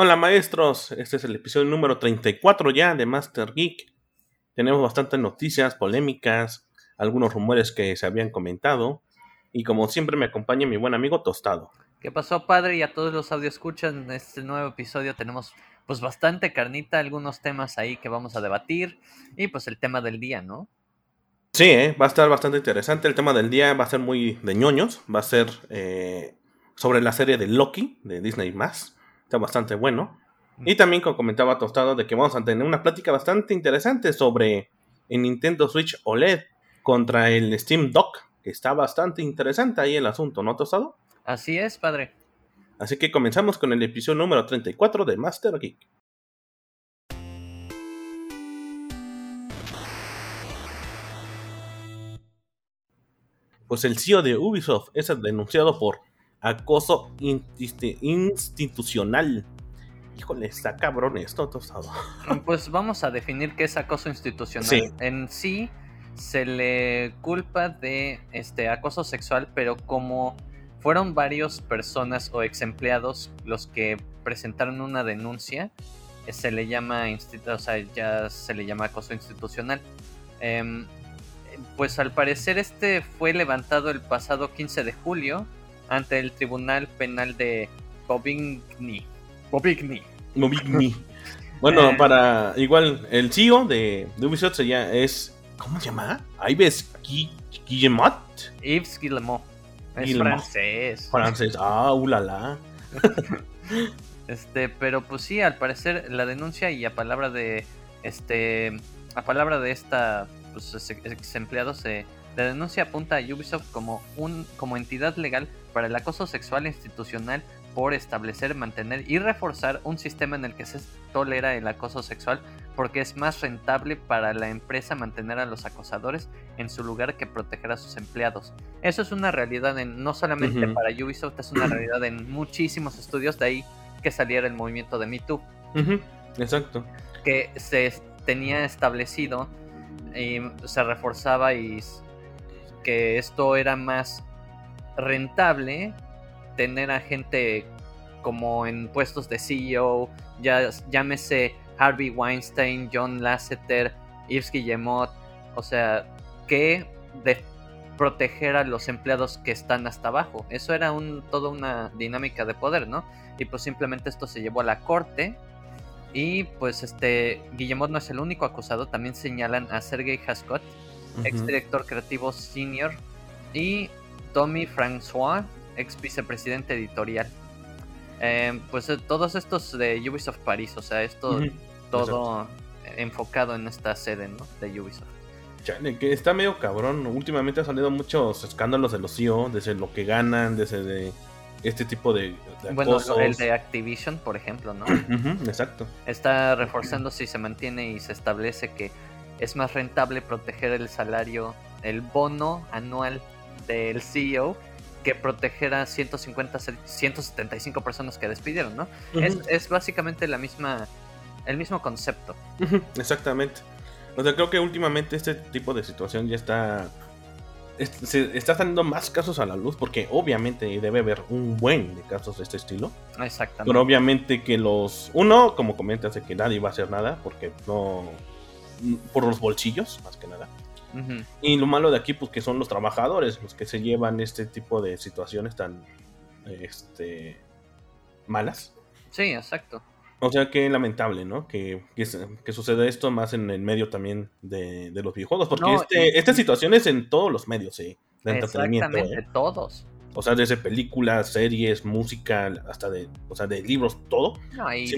Hola maestros, este es el episodio número 34 ya de Master Geek. Tenemos bastantes noticias, polémicas, algunos rumores que se habían comentado y como siempre me acompaña mi buen amigo Tostado. ¿Qué pasó padre? Y a todos los audio escuchan en este nuevo episodio tenemos pues bastante carnita, algunos temas ahí que vamos a debatir y pues el tema del día, ¿no? Sí, ¿eh? va a estar bastante interesante. El tema del día va a ser muy de ñoños. Va a ser eh, sobre la serie de Loki de Disney Está bastante bueno. Y también, como comentaba Tostado, de que vamos a tener una plática bastante interesante sobre el Nintendo Switch OLED contra el Steam Dock, que está bastante interesante ahí el asunto, ¿no, Tostado? Así es, padre. Así que comenzamos con el episodio número 34 de Master Geek. Pues el CEO de Ubisoft es denunciado por acoso institucional. Híjole, está cabrón esto, tostado. Pues vamos a definir qué es acoso institucional. En sí se le culpa de este acoso sexual, pero como fueron varias personas o ex empleados los que presentaron una denuncia, eh, se le llama, o sea, ya se le llama acoso institucional. Em, pues al parecer este fue levantado el pasado 15 de julio ante el Tribunal Penal de Bobigny. Bobigny. Bobigny. bueno, eh. para igual el CEO de, Ubisoft ya es ¿cómo se llama? Ives Guillemot. Yves Guillemot. Es francés. Francés. Ah, ulala. este, pero pues sí, al parecer la denuncia y a palabra de este a palabra de esta pues, ex empleado se la denuncia apunta a Ubisoft como, un, como entidad legal para el acoso sexual institucional por establecer, mantener y reforzar un sistema en el que se tolera el acoso sexual porque es más rentable para la empresa mantener a los acosadores en su lugar que proteger a sus empleados. Eso es una realidad en, no solamente para Ubisoft, es una realidad en muchísimos estudios, de ahí que saliera el movimiento de Me Too. Exacto. Que se tenía establecido y se reforzaba y que esto era más rentable tener a gente como en puestos de CEO, ya llámese Harvey Weinstein, John Lasseter, Yves Guillemot, o sea, que de proteger a los empleados que están hasta abajo. Eso era un, toda una dinámica de poder, ¿no? Y pues simplemente esto se llevó a la corte y pues este Guillemot no es el único acusado, también señalan a Sergei Haskot, ex director creativo senior, y Tommy François, ex vicepresidente editorial. Em, pues eh, todos estos de Ubisoft París, o sea, esto todo enfocado en esta sede ¿no? de Ubisoft. que está medio cabrón. Últimamente ha salido muchos escándalos de los CEO, desde lo que ganan, desde de este tipo de, bueno el de Activision por ejemplo no exacto está reforzando si se mantiene y se establece que es más rentable proteger el salario el bono anual del CEO que proteger a 150 175 personas que despidieron no es, es, básicamente la misma el mismo concepto exactamente o sea creo que últimamente este tipo de situación ya está se está saliendo más casos a la luz porque obviamente debe haber un buen de casos de este estilo. Exactamente. Pero obviamente que los uno, como comentas, de que nadie va a hacer nada porque no por los bolsillos más que nada. Y lo malo de aquí pues que son los trabajadores los que se llevan este tipo de situaciones tan este malas. Sí, exacto. O sea, que lamentable, ¿no? Que, que, suceda esto más en el medio también de, los videojuegos. Porque este, esta situación es en todos los medios, sí. De entretenimiento. Exactamente, ¿eh? todos. O sea, desde películas, series, música, hasta de, o sea, de libros, todo. No, y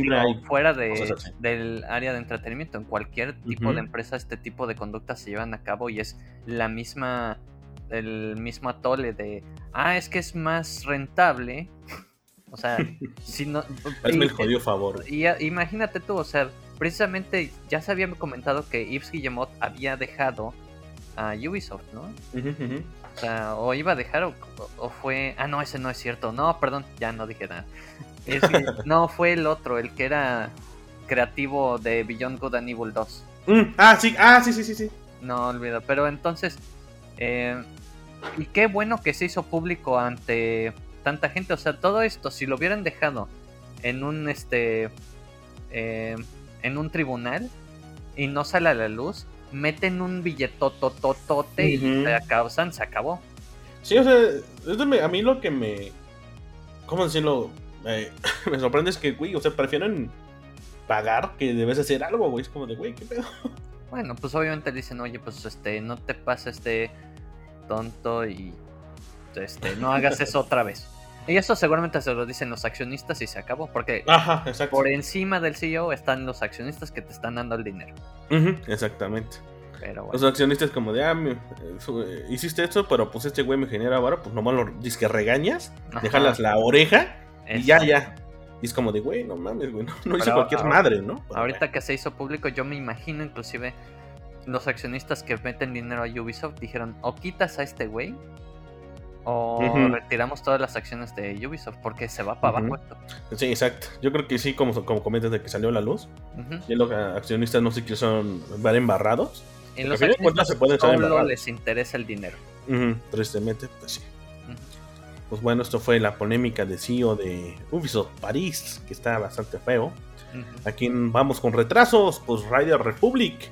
fuera de, del área de entretenimiento, en cualquier tipo de empresa este tipo de conductas se llevan a cabo y es la misma, el mismo atole de, ah, es que es más rentable o sea, si no. Hazme el jodido favor. Y, imagínate tú, o sea, precisamente ya se había comentado que Yves Guillemot había dejado a Ubisoft, ¿no? O sea, o iba a dejar, o, fue. Ah, no, ese no es cierto. No, perdón, ya no dije nada. no, fue el otro, el que era creativo de Beyond Good and Evil 2. Mm, ah, sí, ah, sí, sí, sí, sí. No olvido, pero entonces. Eh, y qué bueno que se hizo público ante tanta gente. O sea, todo esto, si lo hubieran dejado en un este eh, en un tribunal y no sale a la luz, meten un billetotototote y Ujú. te causan, se acabó. Sí, o sea, a mí lo que me. ¿Cómo decirlo? Eh, me sorprende es que, güey, o sea, prefieren pagar que debes hacer algo, güey. Es como de, güey, ¿qué pedo? Bueno, pues obviamente le dicen, oye, pues este, no te pases de tonto y este, no hagas eso otra vez. Y eso seguramente se lo dicen los accionistas y se acabó, porque Ajá, por encima del CEO están los accionistas que te están dando el dinero. Ujú, exactamente. Pero Los accionistas, como de, ah, me- eh, hiciste esto, pero pues este güey me genera ahora, pues nomás lo que regañas, Ajá. déjalas la oreja y ya, ya. Y es como de, güey, no mames, güey, no, no hice cualquier ahora- madre, ¿no? Pero, Ahorita que se hizo público, yo me imagino inclusive los accionistas que meten dinero a Ubisoft dijeron, o quitas a este güey, o retiramos todas las acciones de Ubisoft, porque se va para abajo esto. Sí, exacto. Yo creo que sí, como, como comentas de que salió la luz. Ujú. Y los accionistas no sé qué son, van embarrados. Porque los accionistas se pueden solo embarrar. les interesa el dinero. Tristemente, pues sí. Pues bueno, esto fue la polémica de CEO de Ubisoft París, que está bastante feo. Aquí vamos con retrasos, pues Rider Republic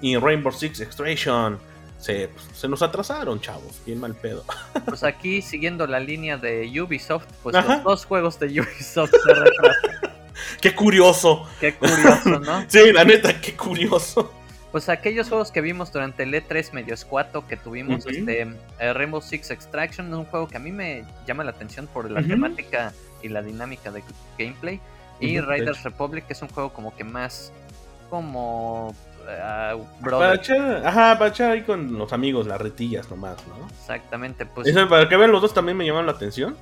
y Rainbow Six Extraction se, pues, se nos atrasaron, chavos, bien mal pedo. Pues aquí, siguiendo la línea de Ubisoft, pues Ajá. los dos juegos de Ubisoft se retrasan. ¡Qué curioso! Qué curioso, ¿no? Sí, la neta, qué curioso. Pues aquellos juegos que vimos durante el E3 medio escuato que tuvimos, este eh, Rainbow Six Extraction, es un juego que a mí me llama la atención por la temática y la dinámica de gameplay. Y Riders hecho. Republic que es un juego como que más como ah, Para echar, ajá, para echar ahí con los amigos, las retillas nomás, ¿no? Exactamente, pues, Eso, para que vean los dos también me llamaron la atención.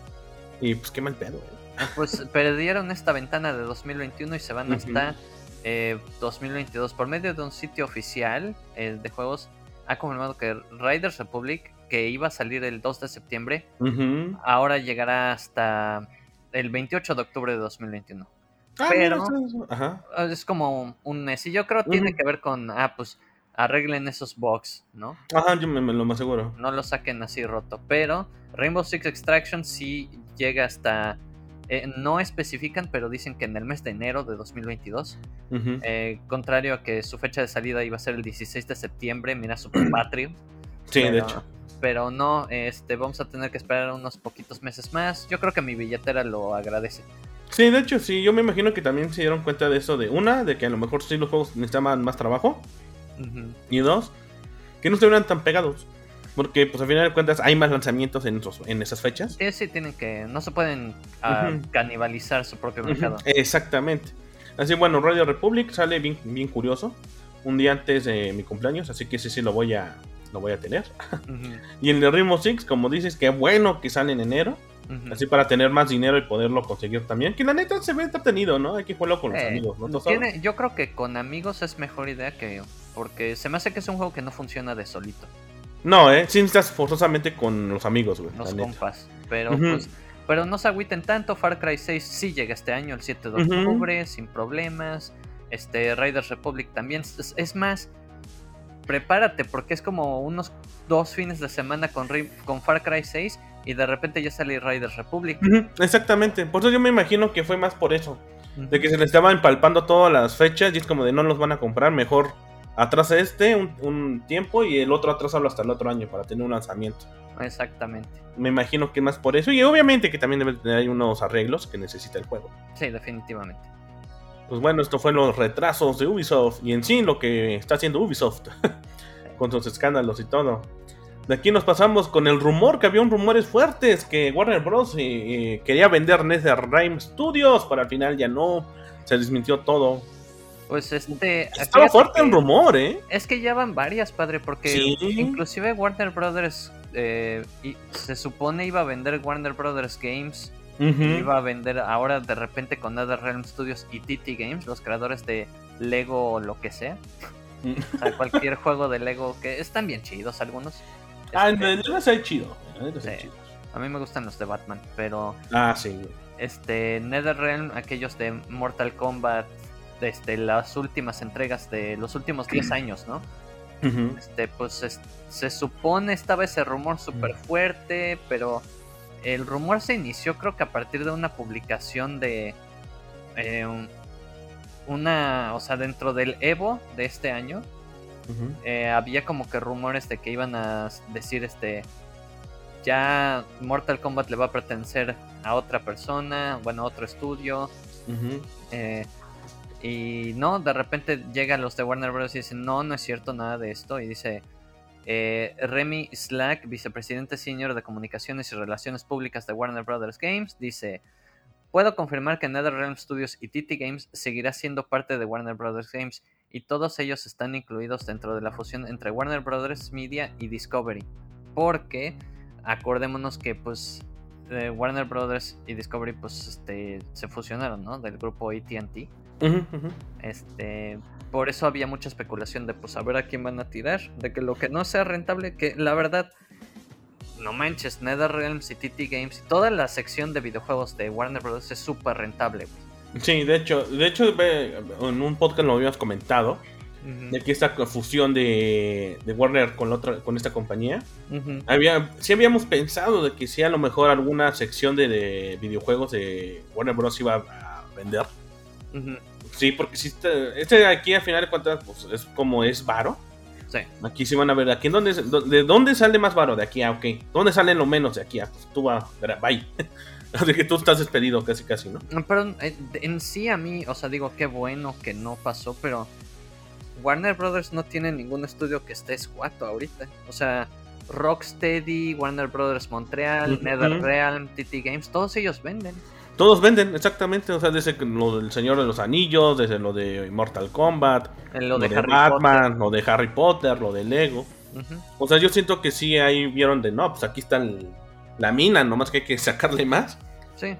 Y pues qué mal pedo, eh. pues perdieron esta ventana de 2021 y se van hasta eh, 2022 por medio de un sitio oficial eh, de juegos. Ha confirmado que Riders Republic, que iba a salir el 2 de septiembre, ahora llegará hasta el 28 de octubre de 2021. Ah, Pero- mira, eso- ajá. Es como un mes. Y yo creo que tiene que ver con, ah, pues arreglen esos bugs, ¿no? Ajá, yo me, me lo más seguro. No lo saquen así roto. Pero Rainbow Six Extraction sí llega hasta... eh, no especifican, pero dicen que en el mes de enero de 2022. Ujú. eh, contrario a que su fecha de salida iba a ser el 16 de septiembre, mira Super Patrio. sí, de hecho. Pero no, este, vamos a tener que esperar unos poquitos meses más. Yo creo que mi billetera lo agradece. Sí, de hecho, sí, yo me imagino que también se dieron cuenta de eso de una, de que a lo mejor sí los juegos necesitaban más trabajo, y dos, que no estuvieran tan pegados. Porque, pues, al final de cuentas, hay más lanzamientos en, esos, en esas fechas. Sí, sí, tienen que. No se pueden ah, canibalizar su propio mercado. Exactamente. Así, bueno, Radio Republic sale bien, bien curioso. Un día antes de mi cumpleaños, así que sí, sí lo voy a, lo voy a tener. Y el de Rainbow Six, como dices, qué bueno que sale en enero. Así para tener más dinero y poderlo conseguir también. Que la neta se ve entretenido, ¿no? Hay que jugarlo con los Eh, amigos, ¿no? Yo creo que con amigos es mejor idea que. Porque se me hace que es un juego que no funciona de solito. No, eh. Sí necesitas forzosamente con los amigos, güey. Los compas. Pero pues. Pero no se agüiten tanto. Far Cry 6 sí llega este año, el 7 de octubre, sin problemas. Este Raiders Republic también. Es, es más, prepárate, porque es como unos dos fines de semana con, con Far Cry 6 y de repente ya sale Raiders Republic. Ujú, Exactamente. Por eso yo me imagino que fue más por eso. De que se le estaban empalpando todas las fechas y es como de no los van a comprar. Mejor atrasa este un, un tiempo y el otro atrásalo hasta el otro año para tener un lanzamiento. Exactamente. Me imagino que más por eso. Y obviamente que también debe tener ahí unos arreglos que necesita el juego. Sí, definitivamente. Pues bueno, esto fue los retrasos de Ubisoft y en sí lo que está haciendo Ubisoft con sus escándalos y todo. De aquí nos pasamos con el rumor, que había un rumores fuertes que Warner Bros. eh, quería vender NetherRealm Studios, pero al final ya no, se desmintió todo. Pues este. Estaba fuerte el rumor, ¿eh? Es que ya van varias, padre, porque Sí. inclusive Warner Brothers eh, y se supone iba a vender Warner Brothers Games, iba a vender ahora de repente con NetherRealm Studios y TT Games, los creadores de Lego o lo que sea. O sea, cualquier juego de Lego que están bien chidos algunos. Ah, en se ve chido. Sí. a mí me gustan los de Batman, pero Ah, sí, este NetherRealm, aquellos de Mortal Kombat, este, las últimas entregas de los últimos 10 años, ¿no? Este, pues es- se supone estaba ese rumor súper fuerte, pero el rumor se inició creo que a partir de una publicación de eh, una, o sea, dentro del Evo de este año, eh, había como que rumores de que iban a decir, este, ya Mortal Kombat le va a pertenecer a otra persona, bueno, a otro estudio. Eh, y no, de repente llegan los de Warner Bros. y dicen, no, no es cierto nada de esto. Y dice, eh, Remy Slack, vicepresidente senior de comunicaciones y relaciones públicas de Warner Bros. Games, dice, puedo confirmar que NetherRealm Studios y TT Games seguirá siendo parte de Warner Bros. Games y todos ellos están incluidos dentro de la fusión entre Warner Bros. Media y Discovery. Porque acordémonos que pues eh, Warner Bros. y Discovery pues este, se fusionaron, ¿no? Del grupo ATT. Este, por eso había mucha especulación de pues a ver a quién van a tirar, de que lo que no sea rentable, que la verdad, no manches, NetherRealm, y TT Games toda la sección de videojuegos de Warner Bros. es súper rentable. Sí, de hecho, de hecho en un podcast lo habíamos comentado, de que esta fusión de, Warner con la otra, con esta compañía, había, sí habíamos pensado de que si a lo mejor alguna sección de, de videojuegos de Warner Bros. iba a vender. Sí, porque si este, este, aquí al final de cuentas pues, es como es varo. Sí. Aquí sí van a ver, aquí en dónde, de dónde sale más varo de aquí a, ok. ¿Dónde sale lo menos de aquí a? Pues tú vas, bye. Así que tú estás despedido casi casi, ¿no? Pero eh, en sí a mí, o sea, digo, qué bueno que no pasó, pero Warner Brothers no tiene ningún estudio que esté escuato ahorita. O sea, Rocksteady, Warner Brothers Montreal, NetherRealm, TT Games, todos ellos venden. Todos venden, exactamente. O sea, desde lo del Señor de los Anillos, desde lo de Mortal Kombat, lo, de, Batman, lo de Harry Potter, lo de Lego. O sea, yo siento que sí ahí vieron de no, pues aquí está la mina, nomás que hay que sacarle más. Sí.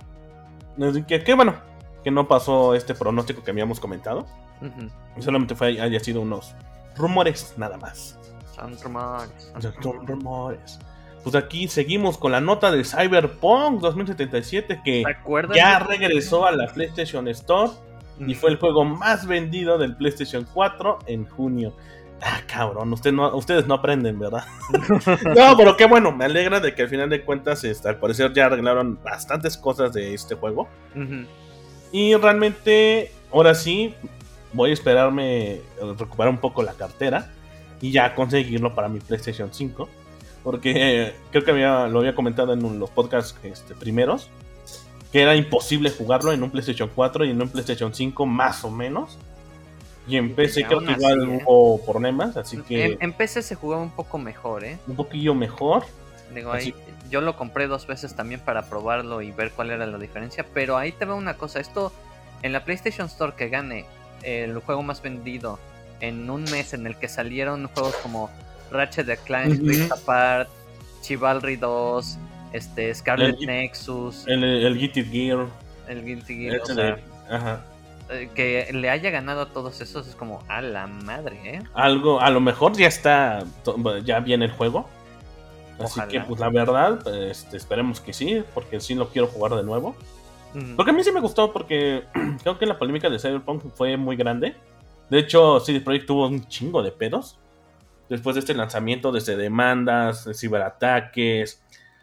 Así que qué bueno que no pasó este pronóstico que habíamos comentado. Solamente fue haya sido unos rumores nada más. Son rumores. Son rumores. Pues aquí seguimos con la nota de Cyberpunk 2077 que ya regresó a la PlayStation Store y fue el juego más vendido del PlayStation 4 en junio. Ah, cabrón, usted no, ustedes no aprenden, ¿verdad? no, pero qué bueno, me alegra de que al final de cuentas, este, al parecer ya arreglaron bastantes cosas de este juego. Y realmente, ahora sí, voy a esperarme recuperar un poco la cartera y ya conseguirlo para mi PlayStation 5 porque creo que había, lo había comentado en los podcasts este, primeros, que era imposible jugarlo en un PlayStation 4 y en un PlayStation 5 más o menos. Y en PC creo que igual ¿eh? hubo problemas, así que... En, PC se jugaba un poco mejor, ¿eh? Un poquillo mejor. Digo, ahí, yo lo compré dos veces también para probarlo y ver cuál era la diferencia, pero ahí te veo una cosa, esto en la PlayStation Store que gane el juego más vendido en un mes en el que salieron juegos como Ratchet de Clank, uh Apart, Chivalry 2, este, Scarlet Nexus. El, el Guilty Gear. El Guilty Gear. O sea, ajá. Eh, que le haya ganado a todos esos es como a la madre, ¿eh? Algo, a lo mejor ya está, ya viene el juego. Así que, pues la verdad, este, esperemos que sí, porque sí lo quiero jugar de nuevo. Porque a mí sí me gustó, porque creo que la polémica de Cyberpunk fue muy grande. De hecho, CD Projekt tuvo un chingo de pedos después de este lanzamiento, desde demandas, ciberataques,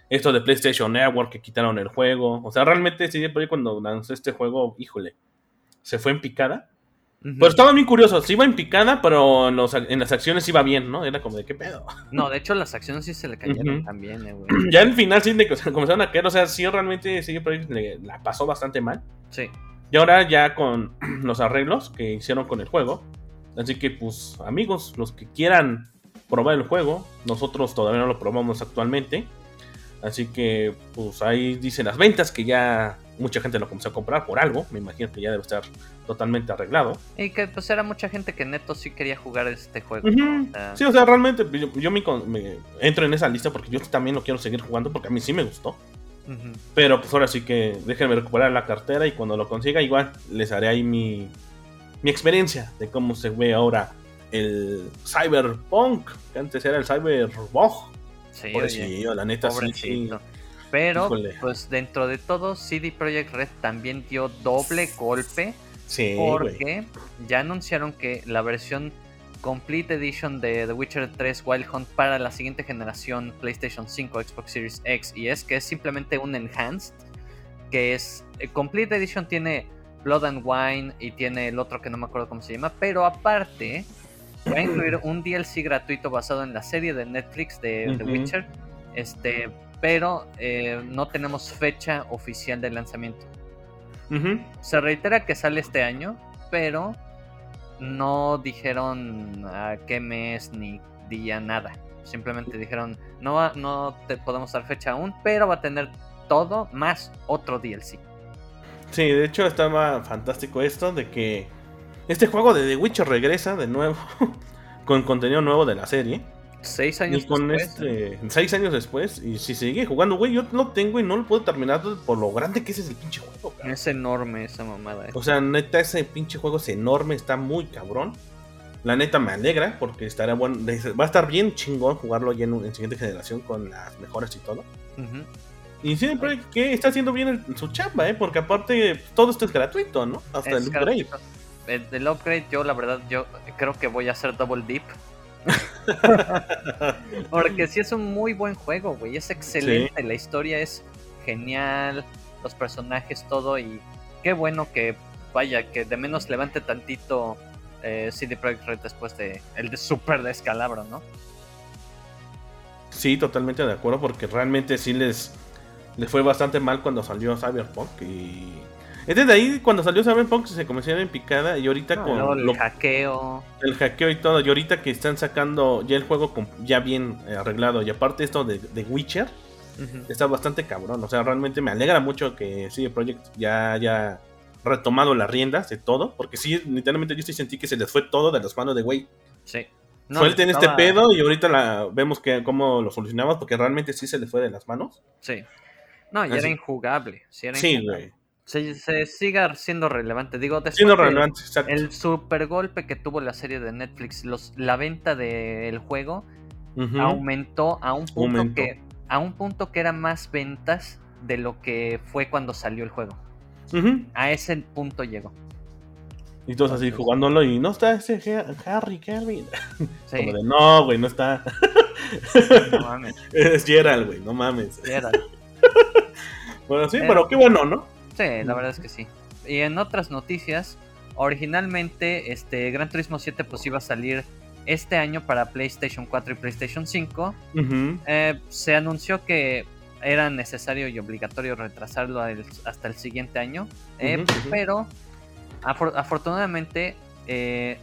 esto de PlayStation Network que quitaron el juego. O sea, realmente sí, cuando lanzó este juego, híjole, se fue en picada. Pero estaba bien curioso, sí iba en picada, pero en, las acciones iba bien, ¿no? Era como de qué pedo. No, de hecho las acciones sí se le cayeron también, eh, güey. Ya al final sí de, comenzaron a caer, o sea, sí realmente sí le, la pasó bastante mal. Sí. Y ahora ya con los arreglos que hicieron con el juego. Así que pues amigos, los que quieran probar el juego. Nosotros todavía no lo probamos actualmente. Así que, pues ahí dicen las ventas que ya mucha gente lo comenzó a comprar por algo. Me imagino que ya debe estar totalmente arreglado. Y que pues era mucha gente que neto sí quería jugar este juego. Sí, o sea, realmente yo, me, entro en esa lista porque yo también lo quiero seguir jugando porque a mí sí me gustó. Pero pues ahora sí que déjenme recuperar la cartera y cuando lo consiga igual les haré ahí mi, mi experiencia de cómo se ve ahora el Cyberpunk, que antes era el Cyberbog. Sí, pobrecito, la neta sí. Pero, pues dentro de todo, CD Projekt Red también dio doble golpe. Sí, porque ya anunciaron que la versión Complete Edition de The Witcher 3 Wild Hunt para la siguiente generación PlayStation 5, Xbox Series X y es que es simplemente un enhanced, que es eh, Complete Edition tiene Blood and Wine y tiene el otro que no me acuerdo cómo se llama, pero aparte va a incluir un DLC gratuito basado en la serie de Netflix de The Witcher, este, pero eh, no tenemos fecha oficial de lanzamiento. Se reitera que sale este año, pero no dijeron a qué mes ni día nada. Simplemente dijeron, no, no te podemos dar fecha aún, pero va a tener todo más otro DLC. Sí, de hecho estaba fantástico esto de que este juego de The Witcher regresa de nuevo con contenido nuevo de la serie. Seis años después. Este, seis años después. Y si sigue jugando, güey, yo lo tengo y no lo puedo terminar por lo grande que es ese pinche juego. Es enorme esa mamada. Eh. O sea, neta, ese pinche juego es enorme, está muy cabrón. La neta me alegra porque estará bueno, va a estar bien chingón jugarlo ya en, siguiente generación con las mejoras y todo. Y siempre que está haciendo bien su chamba, ¿eh? Porque aparte todo esto es gratuito, ¿no? Hasta el upgrade. El, upgrade yo la verdad yo creo que voy a hacer double dip. Porque sí es un muy buen juego, güey. Es excelente. La historia es genial. Los personajes, todo. Y qué bueno que vaya, que de menos levante tantito eh, CD Projekt Red después de el de super descalabro, ¿no? Sí, totalmente de acuerdo. Porque realmente sí les le fue bastante mal cuando salió Cyberpunk y es desde ahí cuando salió Cyberpunk se comenzaron en picada y ahorita con el hackeo el hackeo y todo y ahorita que están sacando ya el juego ya bien eh, arreglado y aparte esto de, Witcher está bastante cabrón o sea realmente me alegra mucho que CD Projekt ya haya retomado las riendas de todo porque sí literalmente yo sí sentí que se les fue todo de las manos de güey sí no, Suelten este pedo y ahorita la, vemos que cómo lo solucionamos porque realmente sí se le fue de las manos. Sí. No, y era injugable. Sí, güey. Se, siga siendo relevante. Digo, siendo relevante, exacto. El super golpe que tuvo la serie de Netflix, los, la venta del juego aumentó a un punto que a un punto que era más ventas de lo que fue cuando salió el juego. A ese punto llegó. Y todos así jugándolo y no está ese Harry Kevin. Sí. Como de no, güey, no está. No mames. es Gerald, güey, no mames. Gerald. bueno, sí, pero qué bueno, ¿no? Sí, la verdad es que sí. Y en otras noticias, originalmente este Gran Turismo 7 pues iba a salir este año para PlayStation 4 y PlayStation 5. Eh, se anunció que era necesario y obligatorio retrasarlo hasta el siguiente año. Eh, pero afortunadamente eh,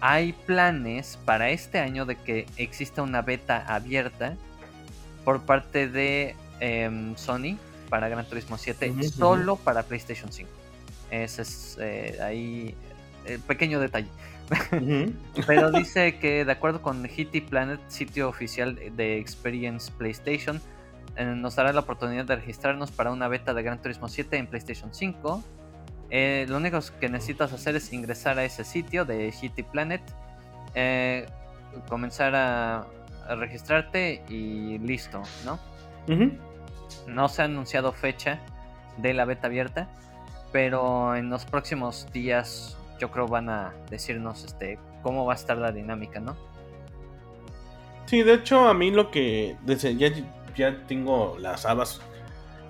hay planes para este año de que exista una beta abierta por parte de Em, Sony para Gran Turismo 7 solo para PlayStation 5. Ese es eh, ahí el pequeño detalle. Pero dice que de acuerdo con Hitty Planet, sitio oficial de Experience PlayStation, eh, nos dará la oportunidad de registrarnos para una beta de Gran Turismo 7 en PlayStation 5. Eh, lo único que necesitas hacer es ingresar a ese sitio de Hitty Planet, comenzar a, a, registrarte y listo, ¿no? No se ha anunciado fecha de la beta abierta, pero en los próximos días yo creo van a decirnos este cómo va a estar la dinámica, ¿no? Sí, de hecho a mí lo que ya, ya tengo las habas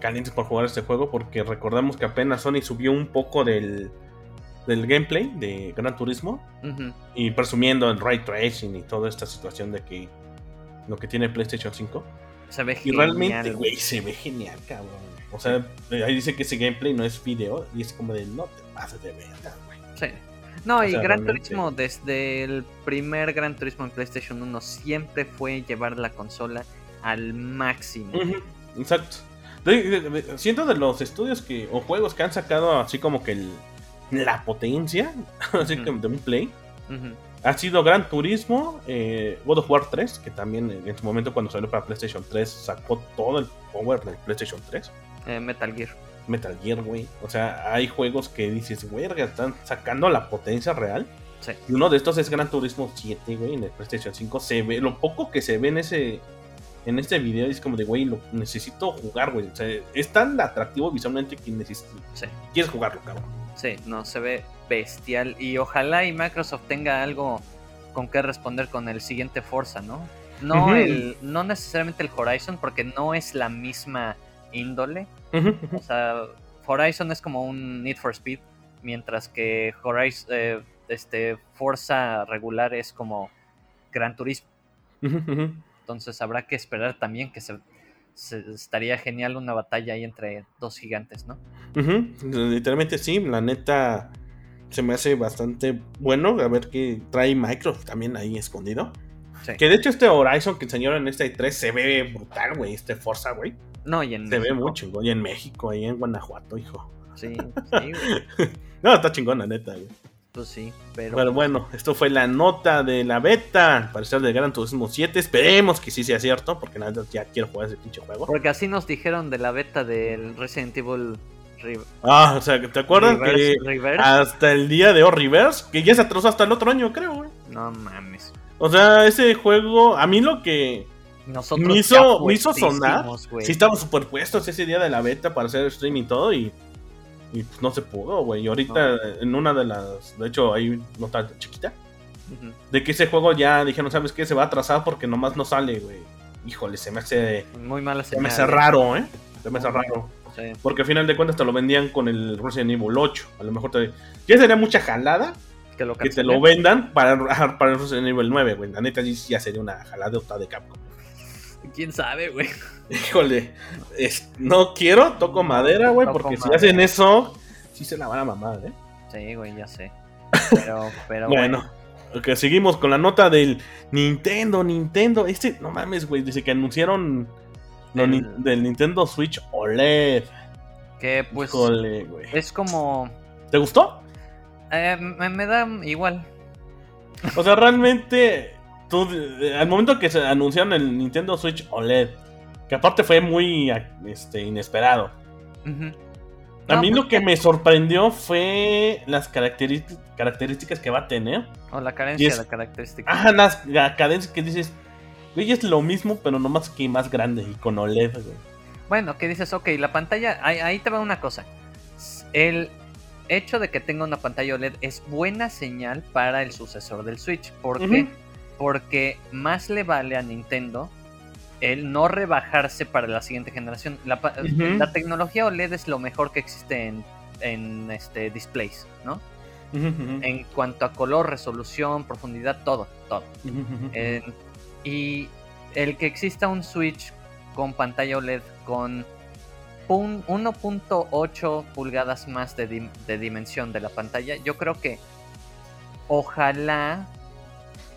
calientes por jugar este juego porque recordamos que apenas Sony subió un poco del, del gameplay de Gran Turismo y presumiendo el ray tracing y toda esta situación de que lo que tiene PlayStation 5 se ve y realmente, güey, se ve genial, cabrón. O sea, ahí dice que ese gameplay no es video y es como de no te pases de verdad, güey. Sí. No, y Gran Turismo, desde el primer Gran Turismo en PlayStation 1, siempre fue llevar la consola al máximo. Exacto. siento de los estudios que o juegos que han sacado así como que el, la potencia, así como de un play, ha sido Gran Turismo, eh, God of War 3, que también en su momento cuando salió para PlayStation 3 sacó todo el power de PlayStation 3. Eh, Metal Gear. Metal Gear, güey. O sea, hay juegos que dices, güey, están sacando la potencia real. Sí. Y uno de estos es Gran Turismo 7, güey, en el PlayStation 5. Se ve, lo poco que se ve en ese en este video es como de, güey, lo necesito jugar, güey. O sea, es tan atractivo visualmente que necesito. Sí. Quieres jugarlo, cabrón. Sí, no, se ve bestial. Y ojalá y Microsoft tenga algo con qué responder con el siguiente Forza, ¿no? No, el, no necesariamente el Horizon, porque no es la misma índole. O sea, Horizon es como un Need for Speed mientras que Horizon, eh, este, Forza regular es como Gran Turismo. Entonces habrá que esperar también que se, estaría genial una batalla ahí entre dos gigantes, ¿no? Literalmente sí, la neta se me hace bastante bueno a ver qué trae Microsoft también ahí escondido. Que de hecho este Horizon que enseñaron en este 3 se ve brutal, güey, este Forza, güey. No, y en Se ve mucho, güey, y en México, ahí en Guanajuato, hijo. Sí, sí, güey. no, está chingona, neta, güey. Pues sí, pero... pero... bueno, esto fue la nota de la beta, parecer de Gran Turismo 7. Esperemos que sí sea cierto, porque nada, ya quiero jugar ese pinche juego. Porque así nos dijeron de la beta del Resident Evil Ah, o sea, ¿te acuerdas que hasta el día de hoy Reverse, que ya se atrasó hasta el otro año, creo, güey? No mames. O sea, ese juego, a mí lo que me hizo, me hizo sonar, sí estamos superpuestos ese día de la beta para hacer stream y todo, y, y pues no se pudo, güey. Y ahorita en una de las, de hecho, hay nota chiquita, de que ese juego ya dijeron, ¿sabes qué? Se va a atrasar porque nomás no sale, güey. Híjole, se me hace... Muy mala Se me hace raro, ¿eh? Se me hace raro. Porque al final de cuentas te lo vendían con el Resident Evil 8. A lo mejor te... ya sería mucha jalada que, lo que te lo vendan para, para el Resident Evil 9, güey. La neta ya sería una jalada de Capcom. ¿Quién sabe, güey? Híjole, no quiero, toco madera, güey, porque si hacen eso, sí se la van a mamar, ¿eh? Sí, güey, ya sé. Pero, pero bueno. Ok, seguimos con la nota del Nintendo, Nintendo. Este, no mames, güey, dice que anunciaron del, Nintendo Switch OLED. Que pues es como... ¿Te gustó? Eh, me, da igual. O sea, realmente, tú, al momento que se anunciaron el Nintendo Switch OLED, que aparte fue muy este, inesperado. A mí pues lo que me sorprendió fue las características que va a tener. O la carencia de características. Ajá, las cadencias que dices, Güey, es lo mismo, pero no más que más grande y con OLED, güey. Bueno, que dices, ok, la pantalla, ahí, te va una cosa. El hecho de que tenga una pantalla OLED es buena señal para el sucesor del Switch. ¿Por qué? Porque más le vale a Nintendo el no rebajarse para la siguiente generación. La, tecnología OLED es lo mejor que existe en, este displays, ¿no? En cuanto a color, resolución, profundidad, todo, todo. Y el que exista un Switch con pantalla OLED con 1.8 pulgadas más de, dimensión de la pantalla, yo creo que ojalá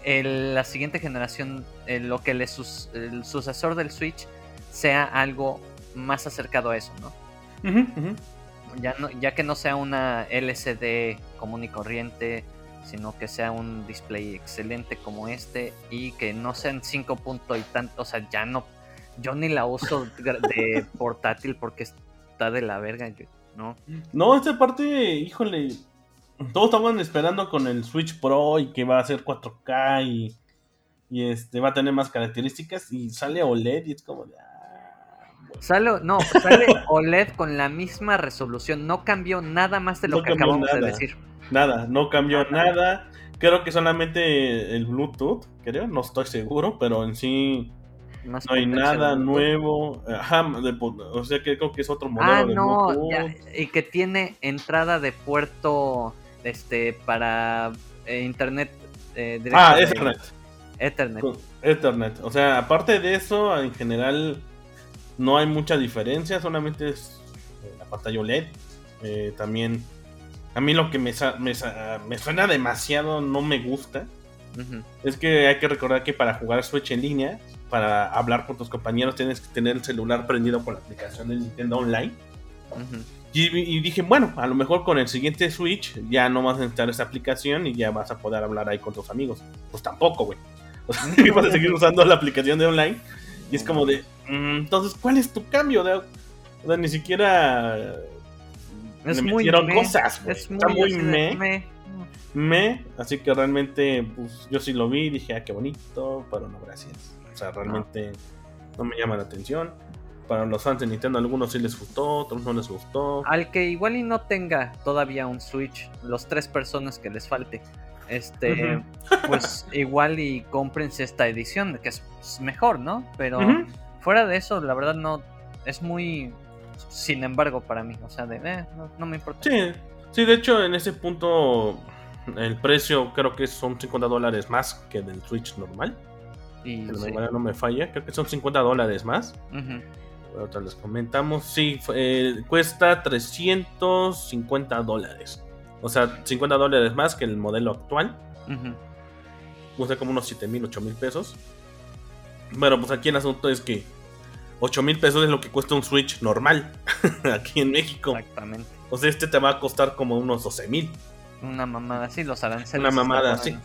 la siguiente generación, lo que el sucesor del Switch sea algo más acercado a eso, ¿no? Ya, no ya que no sea una LCD común y corriente, sino que sea un display excelente como este y que no sean 5 puntos y tanto, o sea, ya no, yo ni la uso de portátil porque está de la verga, ¿no? No, esta parte, híjole, todos estaban esperando con el Switch Pro y que va a ser 4K y, y este va a tener más características y sale OLED y es como de... Ah, sale, no, sale OLED con la misma resolución, no cambió nada más de lo que acabamos de decir. Nada, no cambió nada. Creo que solamente el Bluetooth, creo, no estoy seguro, pero en sí no hay nada nuevo. Ajá, o sea que creo que es otro modelo ah, no, y que tiene entrada de puerto este para eh, internet eh, Ah, Ethernet. Ethernet. Ethernet. O sea, aparte de eso, en general no hay mucha diferencia, solamente es eh, la pantalla OLED. también a mí lo que me, me, suena demasiado no me gusta es que hay que recordar que para jugar Switch en línea, para hablar con tus compañeros, tienes que tener el celular prendido con la aplicación de Nintendo Online. y, dije, bueno, a lo mejor con el siguiente Switch ya no vas a necesitar esa aplicación y ya vas a poder hablar ahí con tus amigos. Pues tampoco, güey. O sea, vas a seguir usando la aplicación de online. Y es como de, mm, entonces, ¿cuál es tu cambio? De, o sea, ni siquiera es muy cosas, Es muy, me, me. Así que realmente, pues yo sí lo vi, dije, ah, qué bonito, pero no, gracias. O sea, realmente no, me llama la atención. Para los fans de Nintendo, algunos sí les gustó, otros no les gustó. Al que igual y no tenga todavía un Switch, los tres personas que les falte, este, pues igual y cómprense esta edición, que es mejor, ¿no? Pero fuera de eso, la verdad no, es muy sin embargo, para mí, o sea, de, eh, no, me importa. Sí, Sí, de hecho, en ese punto el precio creo que son 50 dólares más que del Switch normal. Y, Que sí. no me falla, creo que son 50 dólares más. Ujú. Ahorita les comentamos. Sí, eh, cuesta 350 dólares. O sea, 50 dólares más que el modelo actual. Cuesta como unos 7 mil, 8 mil pesos. Pero pues aquí el asunto es que 8 mil pesos es lo que cuesta un Switch normal aquí en México. Exactamente. O sea, este te va a costar como unos 12 mil. Una mamada así, los aranceles. Una mamada así.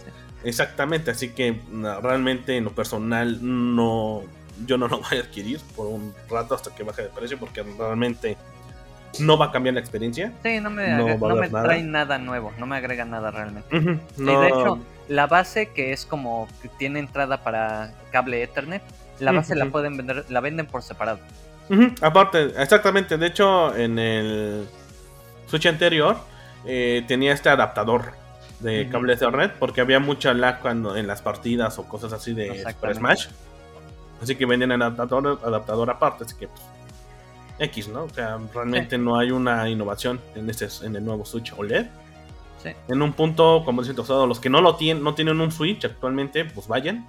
Exactamente, así que realmente en lo personal no yo no lo voy a adquirir por un rato hasta que baje de precio porque realmente no va a cambiar la experiencia. Sí, no me, No agrega- no me nada. trae nada nuevo, no me agrega nada realmente. Ujú, Y no- de hecho, la base que es como que tiene entrada para cable Ethernet, la base la pueden vender, la venden por separado. Aparte, exactamente, de hecho en el Switch anterior eh, tenía este adaptador de Ujú. cable Ethernet porque había mucha lag cuando en las partidas o cosas así de Super. Smash. Así que venden el adaptador, adaptador aparte, así que pues, X, ¿no? O sea, realmente no hay una innovación en este en el nuevo Switch OLED. Sí. En un punto, como dicen Tostado, los que no lo tienen, no tienen un Switch actualmente, pues vayan.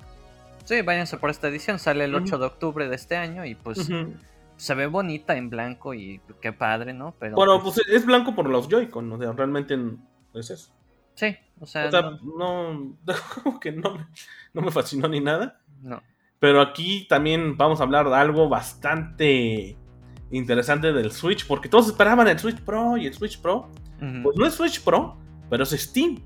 Sí, váyanse por esta edición, sale el Ujú. 8 de octubre de este año y pues se ve bonita en blanco y qué padre, ¿no? Pero Bueno, pues, pues es blanco por los Joy-Con, o sea, realmente es eso. sí, o sea, O sea, no, no, como que no me, no me fascinó ni nada. no. Pero aquí también vamos a hablar de algo bastante interesante del Switch, porque todos esperaban el Switch Pro y el Switch Pro. Pues no es Switch Pro, pero es Steam.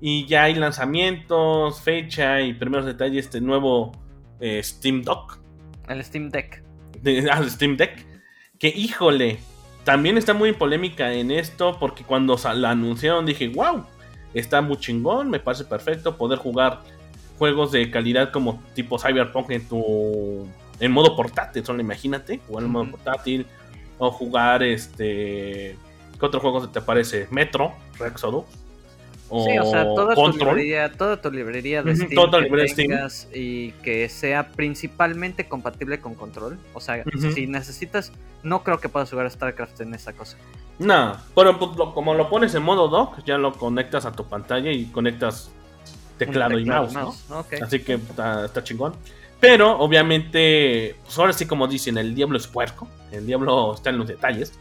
Y ya hay lanzamientos, fecha y primeros detalles de nuevo eh, Steam Dock, El Steam Deck. de, ah, Steam Deck. Que híjole, también está muy polémica en esto, porque cuando la anunciaron dije, wow, está muy chingón, me parece perfecto poder jugar juegos de calidad como tipo Cyberpunk en tu en modo portátil, solo imagínate, jugar en modo portátil o jugar este ¿qué otro juego se te parece? Metro, Exodus o, Sí, o sea, toda tu, Control. librería, toda tu librería de Steam toda tu que librería de Steam. tengas y que sea principalmente compatible con control. O sea, si necesitas, no creo que puedas jugar a StarCraft en esa cosa. No, pero como lo pones en modo dock, ya lo conectas a tu pantalla y conectas teclado, y mouse. Así que está, está chingón. Pero obviamente, pues ahora sí como dicen, el diablo es puerco. El diablo está en los detalles.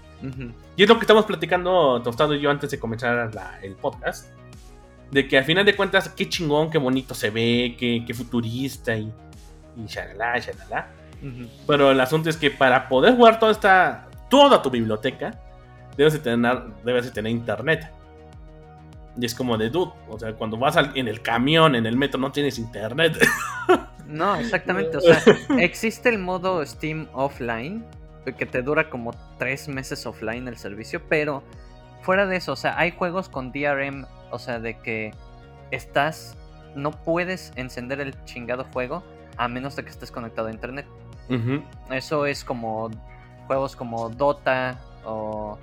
Y es lo que estamos platicando Tostado y yo antes de comenzar la- el podcast. De que al final de cuentas, qué chingón, qué bonito se ve, qué, qué futurista y, y shalala, shalala. Pero el asunto es que para poder jugar toda esta, toda tu biblioteca, debes de tener, debes de tener internet. Y es como de dude, o sea, cuando vas al- en el camión, en el metro, no tienes internet. No, exactamente. O sea, existe el modo Steam Offline, que te dura como tres meses offline el servicio, pero fuera de eso, o sea, hay juegos con DRM, o sea, de que estás, no puedes encender el chingado juego a menos de que estés conectado a internet. Eso es como juegos como Dota o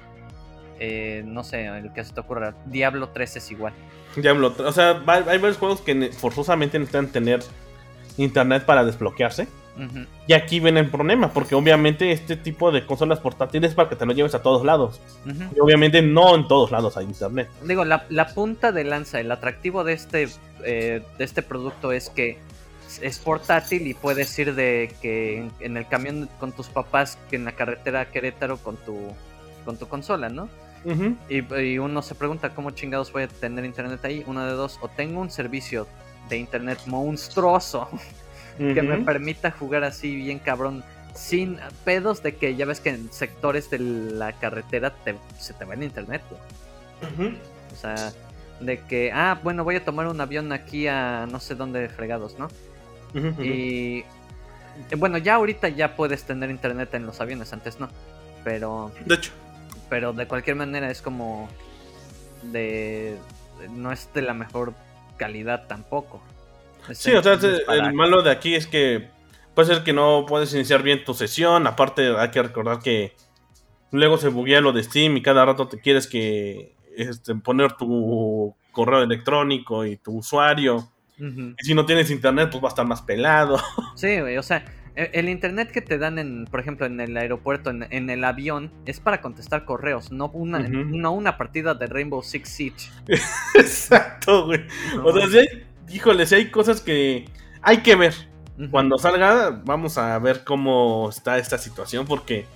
eh, no sé, el que se te ocurra. Diablo 3 es igual. Diablo, o sea, hay varios juegos que forzosamente necesitan tener internet para desbloquearse. Y aquí viene el problema, porque obviamente este tipo de consolas portátiles es para que te lo lleves a todos lados. Y obviamente no en todos lados hay internet. Digo, la, la punta de lanza, el atractivo de este, eh, de este producto es que es- portátil y puedes ir de que en, en el camión con tus papás, que en la carretera a Querétaro con tu, con tu consola, ¿no? Y, y uno se pregunta cómo chingados voy a tener internet ahí. Una de dos, o tengo un servicio de internet monstruoso que me permita jugar así bien cabrón. Sin pedos de que ya ves que en sectores de la carretera te- se te va el internet, güey. O sea, de que, ah, bueno, voy a tomar un avión aquí a no sé dónde fregados, ¿no? Y bueno, ya ahorita ya puedes tener internet en los aviones, antes no. Pero, De hecho, pero de cualquier manera es como de no es de la mejor calidad tampoco. Sí, o sea, el malo de aquí es que puede ser que no puedes iniciar bien tu sesión. Aparte, hay que recordar que luego se buguea lo de Steam y cada rato te quieres que este, poner tu correo electrónico y tu usuario. Y si no tienes internet, pues va a estar más pelado. Sí, güey, o sea, E- El internet que te dan, en, por ejemplo, en el aeropuerto, en, en el avión, es para contestar correos, no una, no una partida de Rainbow Six Siege. Exacto, güey. O sea, hay, híjole, si hay cosas que hay que ver. Cuando salga, vamos a ver cómo está esta situación, porque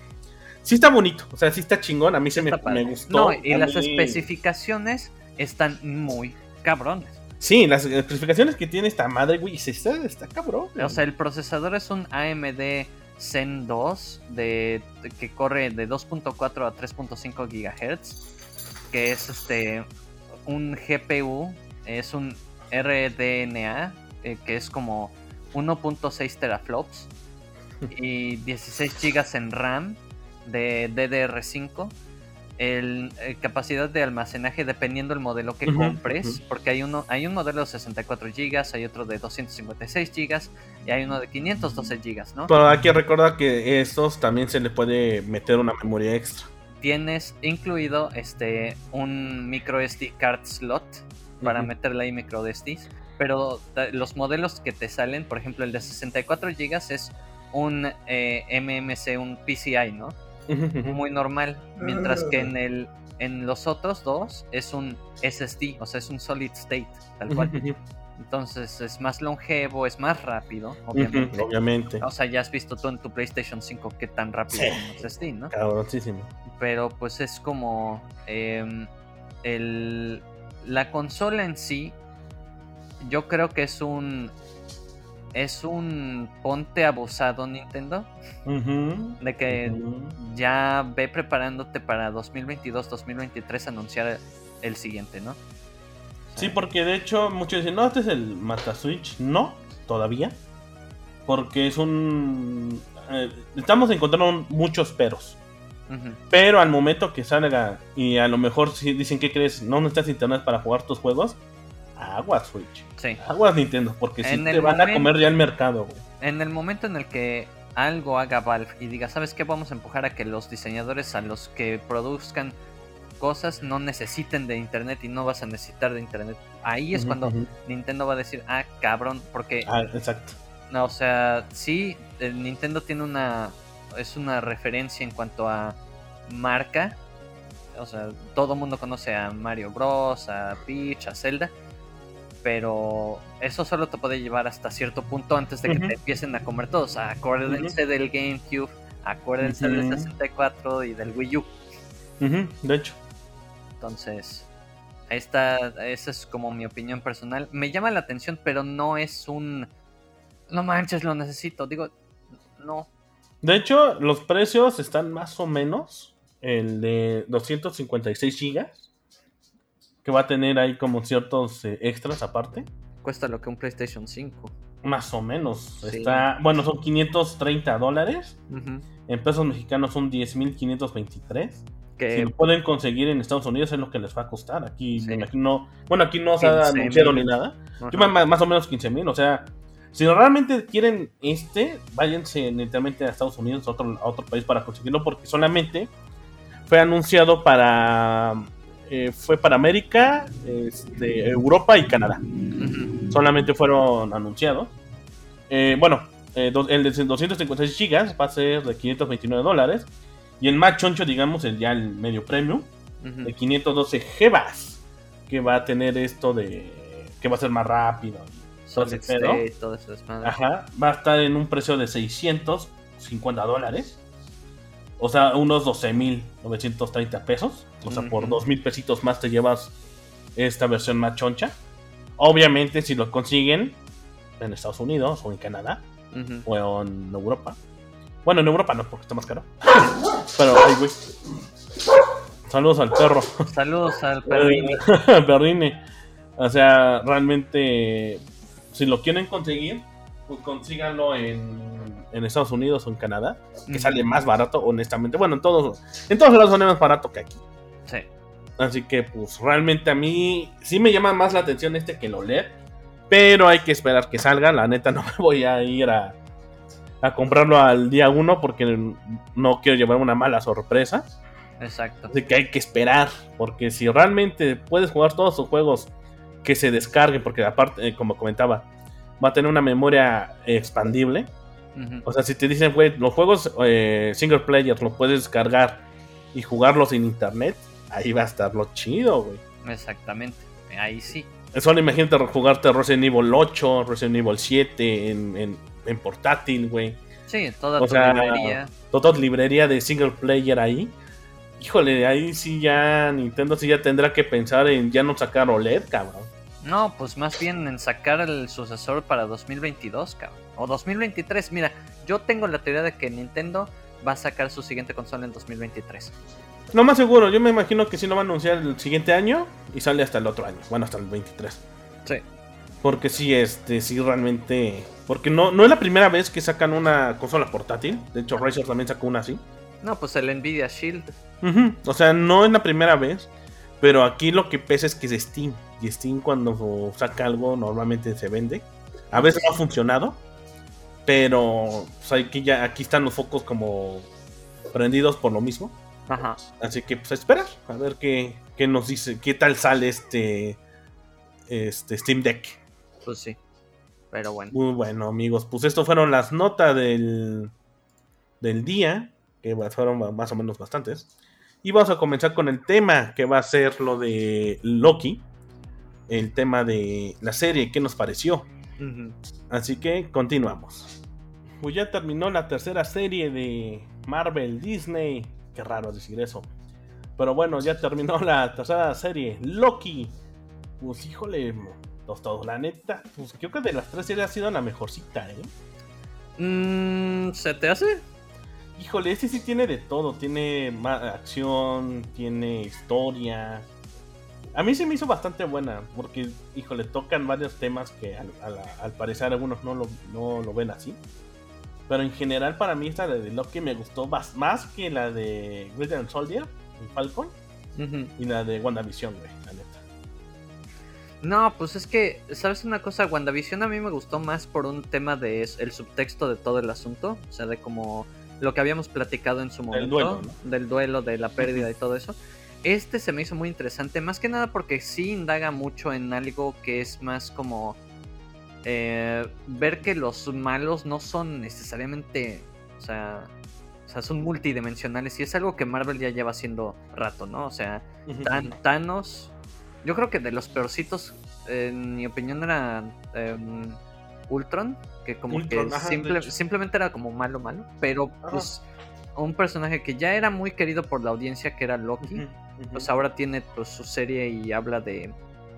sí está bonito, o sea, sí está chingón, a mí se me, gustó. No, y las mí- especificaciones están muy cabrones. Sí, las especificaciones que tiene esta madre, güey, está, está cabrón. güey. O sea, el procesador es un AMD Zen 2 de, de- que corre de 2.4 a 3.5 GHz, que es este un GPU, es un RDNA, eh, que es como 1.6 teraflops y 16 GB en RAM de DDR5. El, eh, capacidad de almacenaje dependiendo del modelo que compres, porque hay uno, hay un modelo de 64 GB, hay otro de 256 GB y hay uno de 512 GB, ¿no? Pero hay que recordar que estos también se le puede meter una memoria extra. Tienes incluido este un micro SD card slot para Ujú. meterle ahí micro SDs, pero los modelos que te salen, por ejemplo, el de 64 GB es un eh, MMC, un PCI, ¿no? muy normal, mientras que en el en los otros dos es un SSD, o sea, es un solid state, tal cual. Entonces es más longevo, es más rápido, obviamente. Obviamente. O sea, ya has visto tú en tu PlayStation 5 qué tan rápido Sí. es un SSD, ¿no? Cabroncísimo. Pero pues es como em, el la consola en sí, yo creo que es un es un ponte abusado Nintendo de que ya ve preparándote para 2022-2023 anunciar el siguiente, ¿no? Sí, porque de hecho muchos dicen, no, este es el Mata Switch. No, todavía. Porque es un... eh, estamos encontrando muchos peros. Pero al momento que salga y a lo mejor si dicen que crees, no necesitas internet para jugar tus juegos, aguas Switch. Sí. Aguas Nintendo, porque si te van a comer ya el mercado, güey. En el momento en el que algo haga Valve y diga, ¿sabes qué? Vamos a empujar a que los diseñadores a los que produzcan cosas no necesiten de internet y no vas a necesitar de internet. Ahí es cuando. Nintendo va a decir, ah, cabrón, porque Ah, exacto. No, o sea, sí, el Nintendo tiene una. Es una referencia en cuanto a marca. O sea, todo el mundo conoce a Mario Bros, a Peach, a Zelda. Pero eso solo te puede llevar hasta cierto punto antes de que te empiecen a comer todos. Acuérdense del GameCube, acuérdense del Ujú. 64 y del Wii U. De hecho. Entonces, esta, esa es como mi opinión personal. Me llama la atención, pero no es un. No manches, lo necesito. Digo, no. De hecho, los precios están más o menos. El de 256 gigas. Que va a tener ahí como ciertos eh, extras aparte. Cuesta lo que un PlayStation 5. Más o menos. Sí. Está, bueno, son 530 dólares. En pesos mexicanos son 10.523. Si Que lo pueden conseguir en Estados Unidos es lo que les va a costar. Aquí Sí. me imagino. Bueno, aquí no se ha 15,000. anunciado ni nada. Ajá. Yo más, más o menos 15.000. O sea, si realmente quieren este, váyanse netamente a Estados Unidos, a otro, a otro país para conseguirlo. Porque solamente fue anunciado para. eh, fue para América, este, Europa y Canadá. Solamente fueron anunciados. Eh, bueno, eh, do- el de 256 gigas va a ser de 529 dólares. Y el más choncho, digamos, el ya el medio premium, de 512 Gbas. Que va a tener esto de. que va a ser más rápido. Solid. State, todo eso es. Ajá, va a estar en un precio de 650 dólares. O sea, unos 12.930 pesos. O sea, por Ujú. 2.000 pesitos más te llevas esta versión más choncha. Obviamente, si lo consiguen en Estados Unidos o en Canadá o en Europa. Bueno, en Europa no, porque está más caro. Pero, ay, güey. Saludos al perro. Saludos al Perrini. Perrine. O sea, realmente, si lo quieren conseguir, pues consíganlo en, en Estados Unidos o en Canadá, que sale más barato, honestamente. Bueno, en todos, en todos lados sale más barato que aquí. Sí. Así que, pues, realmente a mí sí me llama más la atención este que el OLED. Pero hay que esperar que salga. La neta, no me voy a ir a, a comprarlo al día uno porque no quiero llevar una mala sorpresa. Exacto. Así que hay que esperar, porque si realmente puedes jugar todos sus juegos que se descarguen, porque aparte, eh, como comentaba, va a tener una memoria expandible. O sea, si te dicen, güey, los juegos eh, single player los puedes descargar y jugarlos en internet, ahí va a estar lo chido, güey. Exactamente. Ahí sí. Solo imagínate jugarte Resident Evil 8, Resident Evil 7 en, en, en portátil, güey. Sí, toda O tu sea, librería. Toda librería de single player ahí. Híjole, ahí sí ya Nintendo sí ya tendrá que pensar en ya no sacar OLED, cabrón. No, pues más bien en sacar el sucesor para 2022, cabrón. O 2023. Mira, yo tengo la teoría de que Nintendo va a sacar su siguiente consola en 2023. No más seguro, yo me imagino que sí lo va a anunciar el siguiente año y sale hasta el otro año, bueno, hasta el 23. Sí. Porque sí, este, sí realmente... Porque no, no es la primera vez que sacan una consola portátil. De hecho, Razer también sacó una así. No, pues el Nvidia Shield. O sea, no es la primera vez. Pero aquí lo que pesa es que es Steam. Y Steam cuando saca algo normalmente se vende. A veces no ha funcionado. Pero pues, aquí, ya, aquí están los focos como prendidos por lo mismo. Ajá. Así que pues a esperar. A ver qué, qué nos dice. ¿Qué tal sale este, este Steam Deck? Pues sí. Pero bueno. Muy bueno, amigos. Pues esto fueron las notas del, del día, que fueron más o menos bastantes. Y vamos a comenzar con el tema, que va a ser lo de Loki. El tema de la serie, ¿qué nos pareció? Así que continuamos. Pues ya terminó la tercera serie de Marvel Disney. Qué raro decir eso. Pero bueno, ya terminó la tercera serie, Loki. Pues híjole, todos, la neta. Pues creo que de las tres series ha sido la mejorcita, ¿eh? Mm, ¿Se te hace? Híjole, este sí tiene de todo. Tiene acción, tiene historia. A mí se me hizo bastante buena, porque, híjole, tocan varios temas que al, al- al parecer algunos no lo, no lo ven así. Pero en general para mí esta de Loki me gustó más, más que la de Winter Soldier, y Falcon, y la de WandaVision, güey, la neta. No, pues es que, ¿sabes una cosa? WandaVision a mí me gustó más por un tema de el subtexto de todo el asunto. O sea, de como lo que habíamos platicado en su momento. duelo, Del duelo, de la pérdida y todo eso. Este se me hizo muy interesante, más que nada porque sí indaga mucho en algo que es más como eh, ver que los malos no son necesariamente, o sea, o sea, son multidimensionales y es algo que Marvel ya lleva haciendo rato, ¿no? O sea, Tan- Thanos, yo creo que de los peorcitos, en mi opinión, era em, Ultron, que como Ultron, que ajá, simple- simplemente era como malo, malo, pero Ajá. pues un personaje que ya era muy querido por la audiencia, que era Loki, Pues ahora tiene pues, su serie y habla de,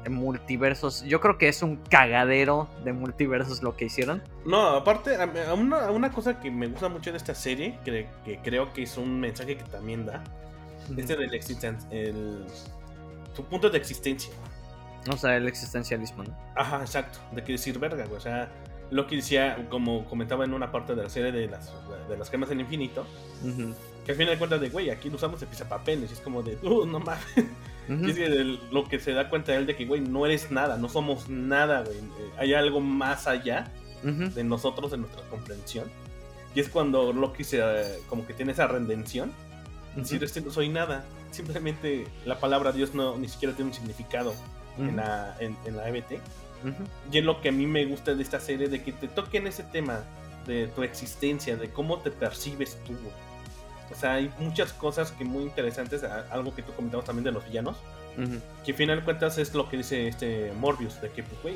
de multiversos. Yo creo que es un cagadero de multiversos lo que hicieron. No, aparte, a, una, a una cosa que me gusta mucho de esta serie, que, que creo que es un mensaje que también da, este del el su punto de existencia. O sea, el existencialismo, ¿no? Ajá, exacto, de que decir verga, güey, o sea, lo que decía, como comentaba en una parte de la serie de las, de las gemas del infinito, Ujú, que al final de cuentas de, güey, aquí lo usamos de pisapapeles, y es como de, uh, no mames. Y es que lo que se da cuenta él de que, güey, no eres nada, no somos nada, güey, eh, hay algo más allá de nosotros, de nuestra comprensión. Y es cuando Loki se, eh, como que tiene esa redención, decir, este no soy nada, simplemente la palabra Dios no ni siquiera tiene un significado en, la, en, en la EBT. Y es lo que a mí me gusta de esta serie, de que te toquen ese tema de tu existencia, de cómo te percibes tú. güey. O sea, hay muchas cosas que muy interesantes, algo que tú comentabas también de los villanos, que al final de cuentas es lo que dice este Morbius, de que, pues, güey,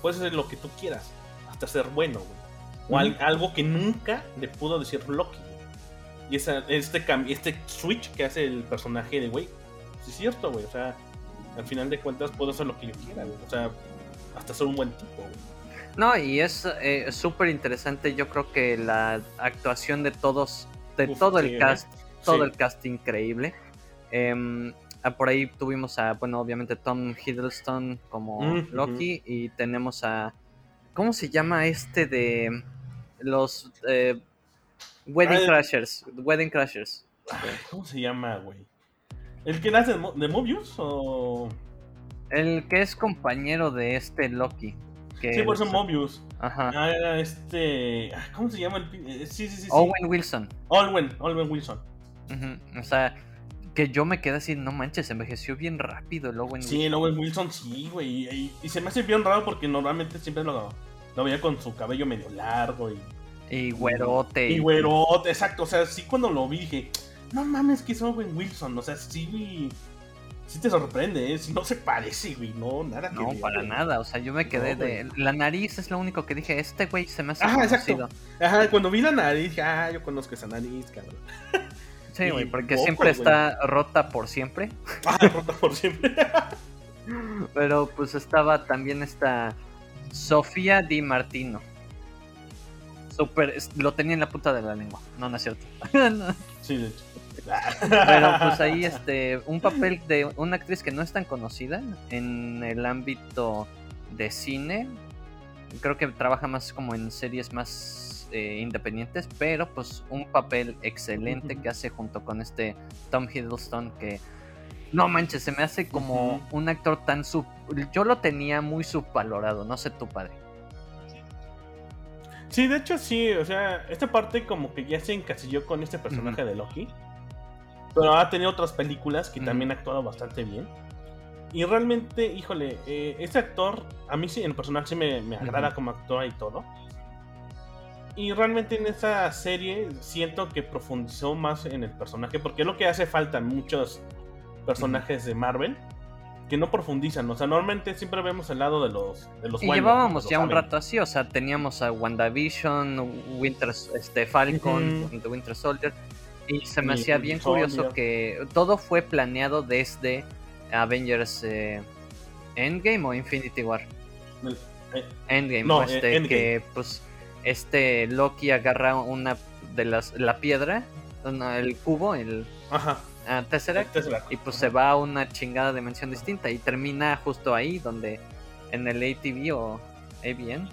puedes hacer lo que tú quieras, hasta ser bueno, güey. O al- algo que nunca le pudo decir Loki. Y esa, este, este switch que hace el personaje de, güey, sí es cierto, güey, o sea, al final de cuentas puedo hacer lo que yo quiera, güey. O sea, hasta ser un buen tipo, güey. No, y es eh, súper interesante. Yo creo que la actuación de todos, de Uf, todo el ¿eh? cast, todo Sí. el cast increíble. Em, ah, por ahí tuvimos a, bueno, obviamente Tom Hiddleston como Mm, Loki y tenemos a, ¿cómo se llama este de los eh, Wedding Ah, el- Crashers? Wedding Crashers. Ay, ¿Cómo se llama, güey? ¿El que nace de Mobius o...? El que es compañero de este Loki. Que Sí, por eso es- Mobius. Ajá. Ah, este... ah, ¿Cómo se llama el...? eh, Sí, sí, sí. sí. Owen Wilson. Olwen, Olwen Wilson. O sea, que yo me quedé así, no manches, envejeció bien rápido el Owen Sí, Wilson. el Owen Wilson sí, güey. Y, y se me hace bien raro porque normalmente siempre lo, lo veía con su cabello medio largo y... Y güerote. Y güerote, exacto. O sea, sí cuando lo vi dije, no mames, que es Owen Wilson. O sea, sí, sí te sorprende, ¿eh? No se parece, güey. No, nada No, para nada. O sea, yo me quedé de. La nariz es lo único que dije. Este güey se me hace. Ajá, exacto. Ajá, cuando vi la nariz dije, ah, yo conozco esa nariz, cabrón. Sí, güey, porque siempre está rota por siempre. Ah, rota por siempre. Pero pues estaba también esta Sofía Di Martino. Super, lo tenía en la puta de la lengua. No, no es cierto. sí, de hecho. Pero pues ahí este un papel de una actriz que no es tan conocida en el ámbito de cine. Creo que trabaja más como en series más eh, independientes, pero pues un papel excelente que hace junto con este Tom Hiddleston que no manches, se me hace como un actor tan sub... Yo lo tenía muy subvalorado, no sé tu padre. Sí, de hecho sí, o sea, esta parte como que ya se encasilló con este personaje de Loki. Pero ha tenido otras películas que también ha actuado bastante bien. Y realmente, híjole, eh, este actor, a mí sí, en personal sí me, me agrada como actor y todo. Y realmente en esta serie siento que profundizó más en el personaje, porque es lo que hace falta en muchos personajes de Marvel que no profundizan. O sea, normalmente siempre vemos el lado de los, de los Y llevábamos ya un rato así, o sea, teníamos a WandaVision, Winter, este, Falcon, Winter Soldier. Y se me hacía bien curioso que todo fue planeado desde Avengers eh, Endgame o Infinity War. Eh, Endgame, pues, este, que pues este Loki agarra una de las la piedra, el cubo, el Ajá a Tesseract, y pues se va a una chingada dimensión distinta y termina justo ahí donde en el ATV o ABN.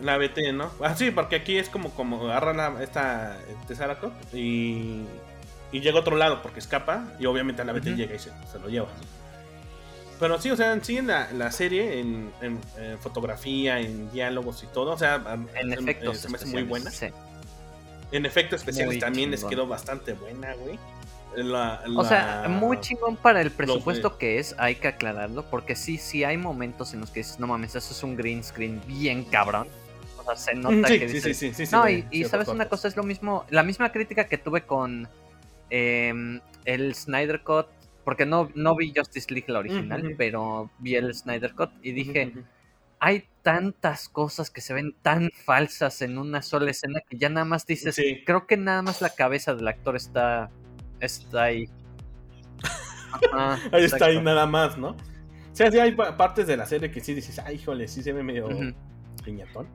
La BT, ¿no? Ah, sí, porque aquí es como, como agarra la, esta Tesseract y, y llega a otro lado porque escapa y obviamente a la BT llega y se, lo lleva. Pero sí, o sea, sí en la, serie, en, fotografía, en diálogos y todo, o sea, en efectos se me hace muy buena. En efectos especiales también les quedó bastante buena, güey. O sea, muy chingón para el presupuesto que es, hay que aclararlo, porque sí, sí hay momentos en los que dices, no mames, eso es un green screen bien cabrón. O sea, se nota que dices... Sí, sí, sí, no, y, sabes una cosa, es lo mismo, la misma crítica que tuve con em, el Snyder Cut, porque no, no vi Justice League la original, pero vi el Snyder Cut y dije... hay tantas cosas que se ven tan falsas en una sola escena que ya nada más dices, creo que nada más la cabeza del actor está está ahí. ahí está ahí nada más, ¿no? O sea, sí hay partes de la serie que sí dices, ay, híjole, sí se ve medio piñatón.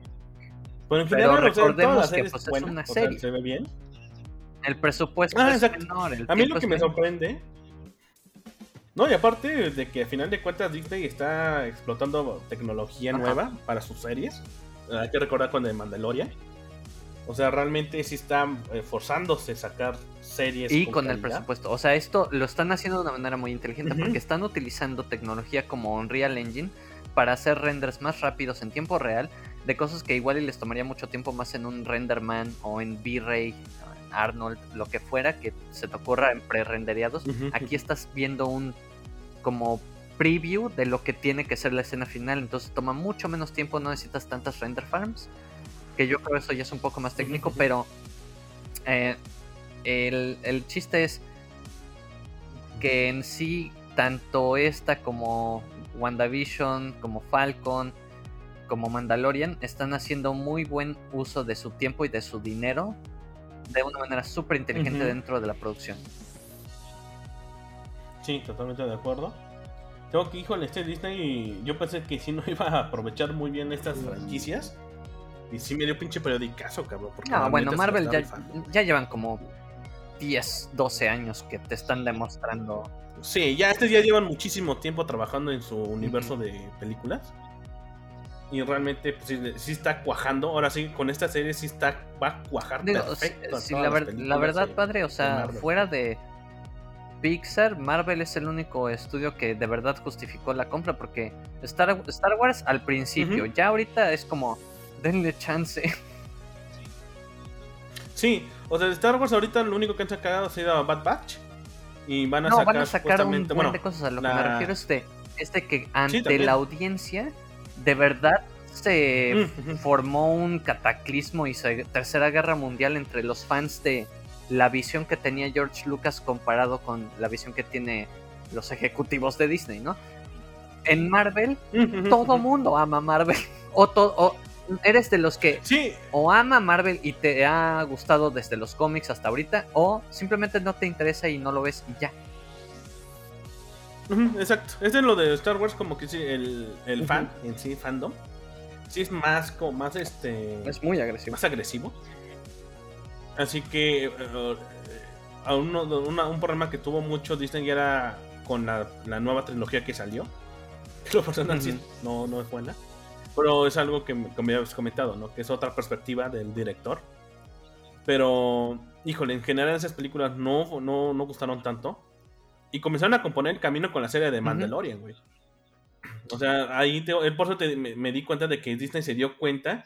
Pero en general, recordemos que pues, es una serie. se ve bien. El presupuesto ah, es menor. a mí lo que me sorprende. No, y aparte de que al final de cuentas Disney está explotando tecnología nueva para sus series. Hay que recordar con The Mandalorian o sea, realmente sí están eh, forzándose a sacar series. Y con, el presupuesto. O sea, esto lo están haciendo de una manera muy inteligente porque están utilizando tecnología como Unreal Engine para hacer renders más rápidos en tiempo real de cosas que igual y les tomaría mucho tiempo más en un Renderman o en V-Ray, Arnold, lo que fuera que se te ocurra en pre-rendereados. Aquí estás viendo un como preview de lo que tiene que ser la escena final, entonces toma mucho menos tiempo, no necesitas tantas render farms que yo creo que eso ya es un poco más técnico, pero eh, el, chiste es que en sí, tanto esta como WandaVision, como Falcon, como Mandalorian, están haciendo muy buen uso de su tiempo y de su dinero de una manera súper inteligente dentro de la producción. Sí, totalmente de acuerdo. Tengo que, híjole, este Disney, yo pensé que si no iba a aprovechar muy bien estas franquicias. Y sí me dio pinche periodicazo, cabrón. no, bueno, Marvel ya, llevan como 10, 12 años que te están demostrando. Sí, ya estos ya llevan muchísimo tiempo trabajando en su universo de películas. Y realmente pues, sí, está cuajando. Ahora sí, con esta serie sí está, va a cuajar perfecto. la, verdad, padre, o sea, fuera de Pixar, Marvel es el único estudio que de verdad justificó la compra. Porque Star, Star Wars al principio, ya ahorita es como denle chance. Sí, o sea, de Star Wars ahorita lo único que han sacado ha sido Bad Batch. Y van a sacar, van a sacar un montón de cosas. A lo que me refiero es de, que ante la audiencia, de verdad se formó un cataclismo y tercera guerra mundial entre los fans de la visión que tenía George Lucas comparado con la visión que tiene los ejecutivos de Disney, ¿no? En Marvel, todo mundo ama Marvel. O, o eres de los que sí. o ama Marvel y te ha gustado desde los cómics hasta ahorita, o simplemente no te interesa y no lo ves y ya. Exacto. Es de lo de Star Wars, como que sí, el, el fan en sí, fandom. Sí es más como más este es muy agresivo. más agresivo. Así que uh, un problema que tuvo mucho Disney era con la, nueva trilogía que salió. Que lo personal sí no, no es buena. Pero es algo que, me habías comentado no que es otra perspectiva del director. Pero híjole en general esas películas no no, no gustaron tanto y comenzaron a componer el camino con la serie de Mandalorian güey o sea, ahí te, por eso me, di cuenta de que Disney se dio cuenta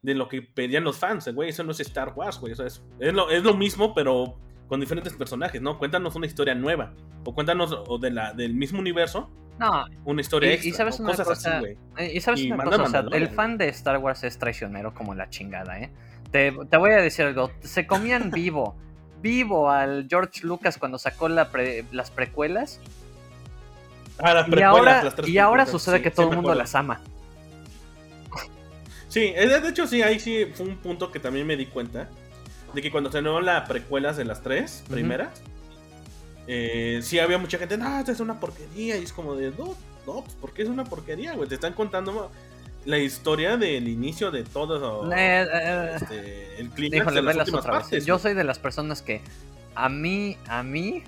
de lo que pedían los fans, güey. Eso no es Star Wars, güey. es, lo, mismo, pero con diferentes personajes, ¿no? Cuéntanos una historia nueva. O cuéntanos o de la, del mismo universo. No. Una historia y, sabes una cosa, güey. Y sabes una cosa, el fan de Star Wars es traicionero como la chingada, ¿eh? Te, voy a decir algo. Se comían vivo, vivo al George Lucas cuando sacó las precuelas Ah, y ahora, y ahora sucede que todo el mundo las ama. Sí, de hecho sí, ahí sí fue un punto que también me di cuenta. De que cuando se nuevó las precuelas de las tres primeras, eh, sí había mucha gente, no, esta es una porquería. Y es como de, no, no, pues, ¿por qué es una porquería, güey? Te están contando la historia del inicio de todo eh, eh, este, el clima de las últimas partes. Yo soy de las personas que a mí, a mí,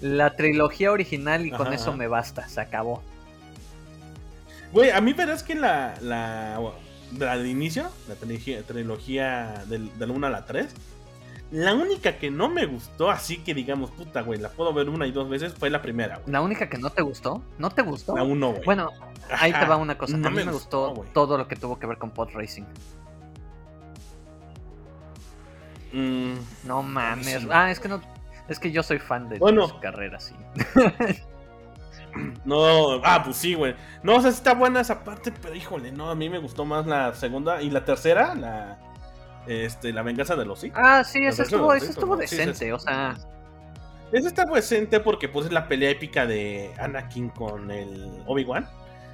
la trilogía original y con eso me basta, se acabó. Güey, a mí verás que la, la, la de inicio, la trilogía, trilogía del, del 1 a la 3, la única que no me gustó, así que digamos, puta, güey, la puedo ver una y dos veces, fue la primera, güey. ¿La única que no te gustó? ¿No te gustó? La 1, güey. Bueno, ahí te va una cosa. a mí me, gustó, todo lo que tuvo que ver con pod racing. Mm, no mames. Ah, es que no, es que yo soy fan de bueno, carreras, sí. no, ah, pues sí, güey. No, o sea, está buena esa parte, pero híjole, no, a mí me gustó más la segunda y la tercera, la este, la venganza de los sí. Ah, sí, esa estuvo, estuvo decente, o sea. Esa está decente porque pues es la pelea épica de Anakin con el Obi-Wan.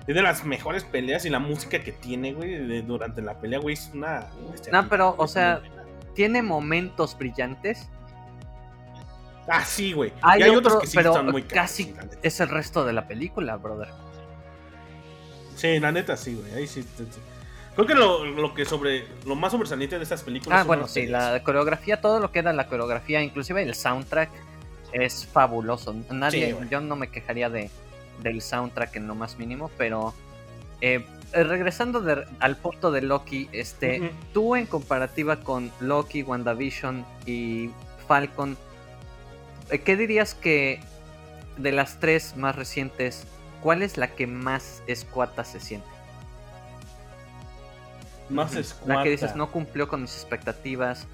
Es de las mejores peleas y la música que tiene, güey, durante la pelea, güey, es una... No, pero, o sea, tiene momentos brillantes, Ah, sí, güey. Hay, otros que sí pero están muy casi es el resto de la película, brother. Sí, la neta sí, güey. Ahí sí, Creo que lo, que sobre lo más sobresaliente de estas películas. Ah, bueno, sí, la coreografía, todo lo que era la coreografía, inclusive el soundtrack es fabuloso. Nadie, yo no me quejaría de del soundtrack en lo más mínimo, pero eh, regresando al punto de Loki, este, tú en comparativa con Loki, WandaVision y Falcon, eh, ¿Qué dirías que de las tres más recientes, cuál es la que más escuata se siente? Más escuata. La que dices no cumplió con mis expectativas.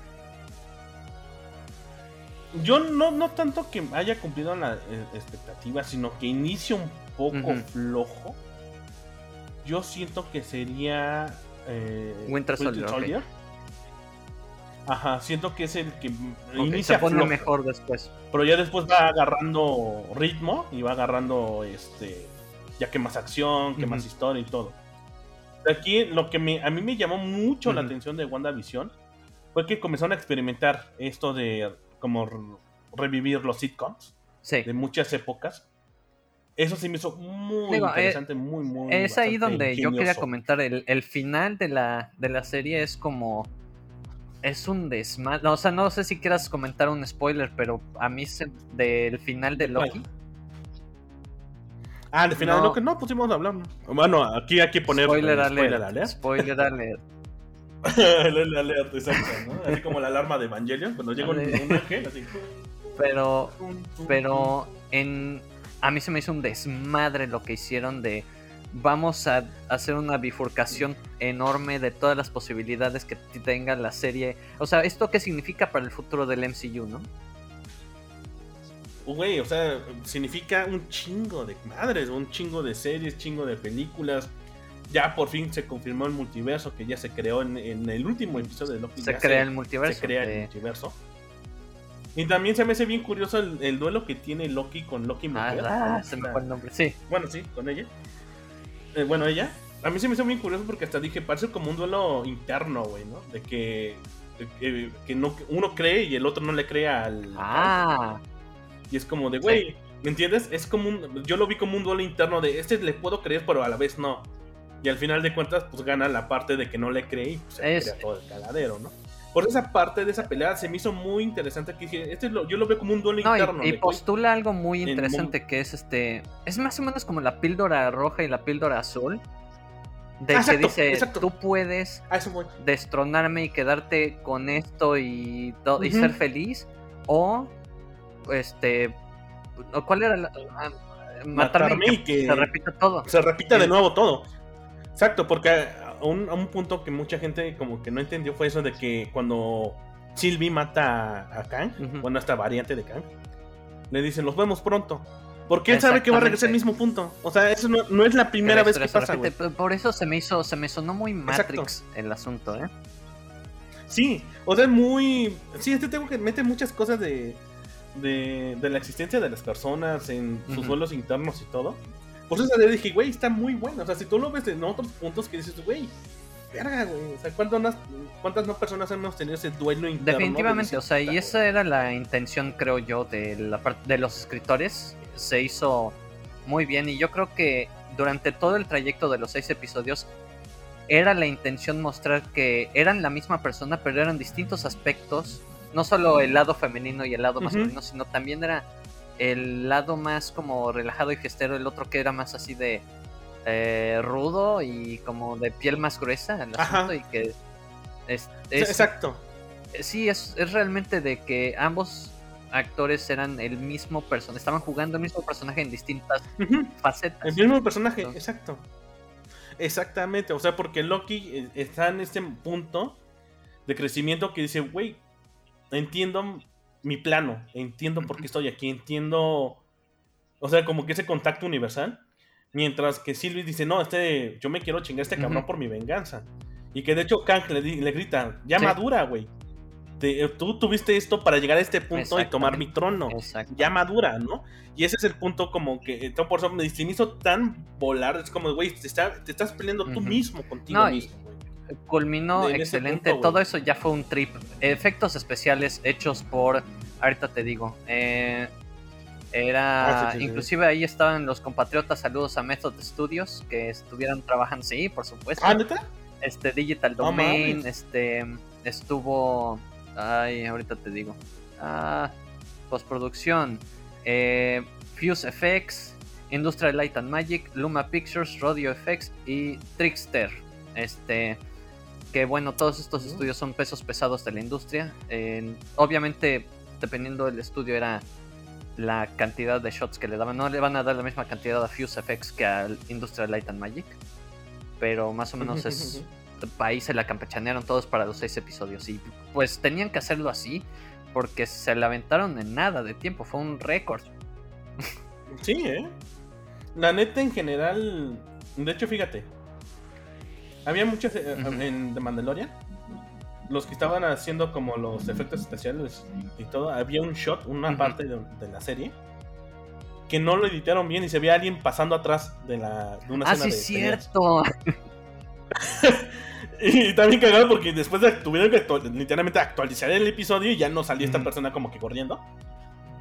Yo no, no tanto que haya cumplido la eh, expectativa, sino que inicia un poco flojo. Yo siento que sería eh, Winter Soldier. Ajá, siento que es el que inicia se pone mejor después. Pero ya después va agarrando ritmo y va agarrando este ya que más acción, que más historia y todo. Aquí lo que me, a mí me llamó mucho la atención de WandaVision fue que comenzaron a experimentar esto de como revivir los sitcoms de muchas épocas. Eso sí me hizo muy eh, interesante, muy, muy. Es ahí donde yo quería comentar. El, el final de la, de la serie es como es un desmadre. O sea, no sé si quieras comentar un spoiler, pero a mí se, del final de Loki. Ah, del final de Loki, no, pusimos a hablar. Bueno, aquí hay que poner spoiler, alert, spoiler alert. Spoiler alert. el alert, exacto, ¿no? Así como la alarma de Evangelion, cuando llega un, ángel, así. Pero, pero en. A mí se me hizo un desmadre lo que hicieron de vamos a hacer una bifurcación enorme de todas las posibilidades que tenga la serie. O sea, ¿esto qué significa para el futuro del MCU, no? Güey, o sea, significa un chingo de madres, un chingo de series, chingo de películas. ya por fin se confirmó el multiverso que ya se creó en, el último episodio de Loki. Se crea el multiverso. Se crea el multiverso. Y también se me hace bien curioso el, duelo que tiene Loki con Loki Mujer. Ah, se me fue el nombre, sí. Bueno, sí, con ella. Eh, bueno, ella. A mí se me hizo bien curioso porque hasta dije, parece como un duelo interno, güey, ¿no? De que, que no, uno cree y el otro no le cree al... Ah. Y es como de, güey, ¿me entiendes? Es como un... Yo lo vi como un duelo interno de, este le puedo creer, pero a la vez no. Y al final de cuentas, pues gana la parte de que no le cree y pues, se es... todo el caladero, ¿no? Por esa parte de esa pelea se me hizo muy interesante que dije, este yo lo veo como un duelo interno. Y, postula algo muy interesante que es este, es más o menos como la píldora roja y la píldora azul. De que dice, tú puedes destronarme y quedarte con esto y, y ser feliz. O, este, ¿cuál era la...? Ah, matarme, y que, se repita todo. Se repita de nuevo todo. Exacto, porque un, un punto que mucha gente como que no entendió fue eso de que cuando Sylvie mata a, Kang, bueno, esta variante de Kang, le dicen, los vemos pronto. Porque él sabe que va a regresar al mismo punto. O sea, eso no, es la primera vez que pasa, Por eso se me hizo, se me sonó muy Matrix el asunto, ¿eh? Sí, o sea, es muy... Sí, este tengo que mete muchas cosas de, de, la existencia de las personas en sus vuelos internos y todo. Por eso le dije, güey, está muy bueno. O sea, si tú lo ves en otros puntos que dices, güey, verga, güey. O sea, ¿cuántas, ¿cuántas no personas hemos tenido ese duelo interno? Definitivamente, o sea, y esa era la intención, creo yo, de, la de los escritores. Se hizo muy bien y yo creo que durante todo el trayecto de los seis episodios era la intención mostrar que eran la misma persona, pero eran distintos aspectos. No solo el lado femenino y el lado masculino, sino también era el lado más como relajado y fiestero, el otro que era más así de eh, rudo y como de piel más gruesa el asunto y que es, exacto. sí es, es realmente de que ambos actores eran el mismo personaje estaban jugando el mismo personaje en distintas facetas. El mismo personaje exacto. Exactamente o sea porque Loki eh, está en este punto de crecimiento que dice güey entiendo mi plano, entiendo por qué estoy aquí, entiendo, o sea, como que ese contacto universal, mientras que Sylvie dice, no, este, yo me quiero chingar a este cabrón por mi venganza. Y que de hecho Kang le, le grita, ya madura, güey. Tú tuviste esto para llegar a este punto y tomar mi trono. Ya madura, ¿no? Y ese es el punto como que, por eso me, hizo tan volar, es como, güey, te, estás peleando tú mismo contigo mismo culminó excelente. Todo eso ya fue un trip. Efectos especiales hechos por. Ahorita te digo. Eh, era. Ah, inclusive ahí estaban los compatriotas. Saludos a Method Studios. Que estuvieron trabajando. Sí, por supuesto. ¿Ah, Este, Digital Domain. este. Estuvo. Ay, ahorita te digo. Ah, postproducción. Eh, Fuse FX. Industrial Light and Magic. Luma Pictures. Rodeo FX. Y Trickster. Este que bueno, todos estos estudios son pesos pesados de la industria. obviamente, dependiendo del estudio, era la cantidad de shots que le daban. No le van a dar la misma cantidad a Fuse FX que al Industrial Light and Magic. Pero más o menos es. Ahí se la campechanearon todos para los seis episodios. Y pues tenían que hacerlo así. Porque se la aventaron en nada de tiempo. Fue un récord. Sí, ¿eh? La neta en general. De hecho, fíjate. Había muchos eh, en The Mandalorian. Los que estaban haciendo como los efectos especiales y todo. Había un shot, una parte de, la serie. Que no lo editaron bien y se veía alguien pasando atrás de, la, de una ah, sí, es cierto. y también cagado porque después de, tuvieron que literalmente actualizar el episodio y ya no salió esta persona como que corriendo.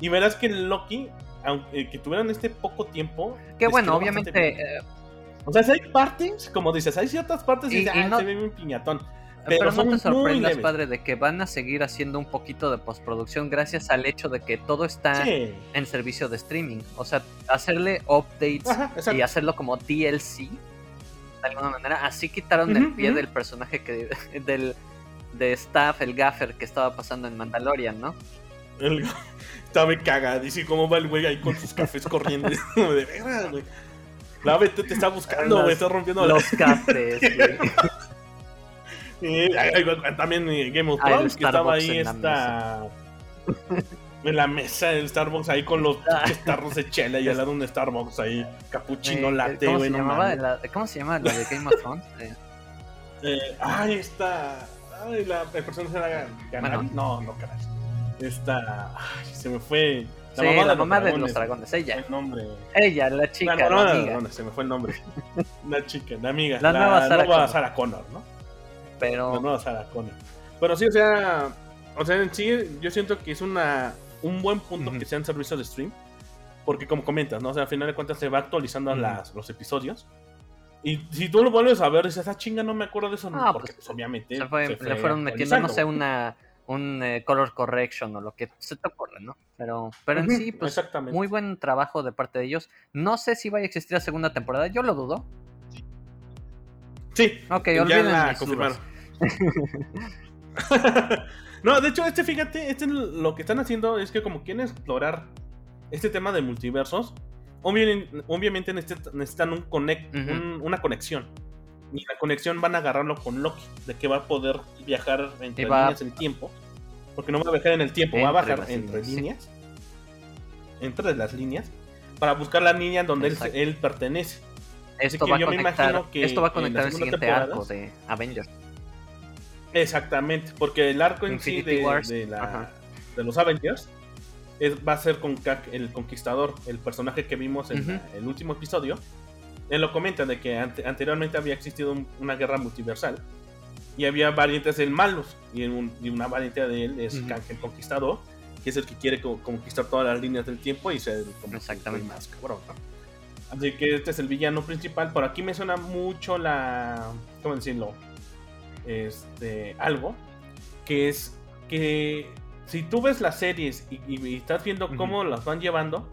Y verás que Loki, aunque que tuvieron este poco tiempo. Que bueno, obviamente o sea, si hay partes, como dices, hay ciertas partes y, se ve un piñatón. Pero, no te sorprendas, padre, de que van a seguir haciendo un poquito de postproducción gracias al hecho de que todo está en servicio de streaming. O sea, hacerle updates y hacerlo como DLC, de alguna manera. Así quitaron el pie del personaje que del de staff, el gaffer que estaba pasando en Mandalorian, ¿no? El, estaba cagadísimo cómo va el güey ahí con sus cafés corriendo. de veras, güey. La te, te está buscando, güey. Está rompiendo los cafés, güey. también Game of Thrones, que estaba ahí esta. en la mesa del Starbucks ahí con los tarros de chela y al lado un Starbucks ahí, capuchino, Eh, latte, ¿cómo, güey, se la- ¿Cómo se llama la de Game of Thrones? Eh, Eh, ay, está. Ay, la, el personaje era Canal. Bueno. No, no, caray. Esta. Ay, se me fue. Sí, la mamá de los dragones, ella. El nombre. Ella, la chica, la, la, mamá de los amiga. dragones, se me fue el nombre. la chica, la amiga. La nueva Sarah Connor. Sarah Connor, ¿no? La Pero nueva Sarah Connor. Pero sí, o sea. O sea, en sí, yo siento que es una un buen punto que sean servicios de stream. Porque como comentas, ¿no? O sea, al final de cuentas se va actualizando las, los episodios. Y si tú lo vuelves a ver, dices, ah, chinga, no me acuerdo de eso. Ah, porque pues, pues, obviamente se fue- se fue le fueron metiendo, no sé, una un eh, color correction o lo que se te ocurra, ¿no? Pero, pero en sí, pues muy buen trabajo de parte de ellos. No sé si vaya a existir la segunda temporada, yo lo dudo. Sí, Ok, ya olviden la confirmaron. no, de hecho, este, fíjate, este lo que están haciendo es que como quieren explorar este tema de multiversos, obvi- obviamente necesitan, un connect, un- una conexión. Y la conexión van a agarrarlo con Loki, de que va a poder viajar entre va- líneas en el tiempo. Porque no va a viajar en el tiempo, va a bajar entre líneas, sí. Entre las líneas. Para buscar la línea donde él, él pertenece. Esto que va, yo me imagino que esto va a conectar el siguiente arco de Avengers. Exactamente, porque el arco en sí de, Wars, de la- ajá. de los Avengers es- va a ser con Kang el Conquistador, el personaje que vimos en la- el último episodio. Él lo comenta de que ante- anteriormente había existido un- una guerra multiversal y había variantes del malos y, en un- y una variante de él es. Kang el Conquistador, que es el que quiere co- conquistar todas las líneas del tiempo y ser como Exactamente. más cabrón. ¿no? Así que este es el villano principal. Por aquí me suena mucho la. ¿Cómo decirlo? Este. Algo. Que es que si tú ves las series y, y- y estás viendo cómo las van llevando,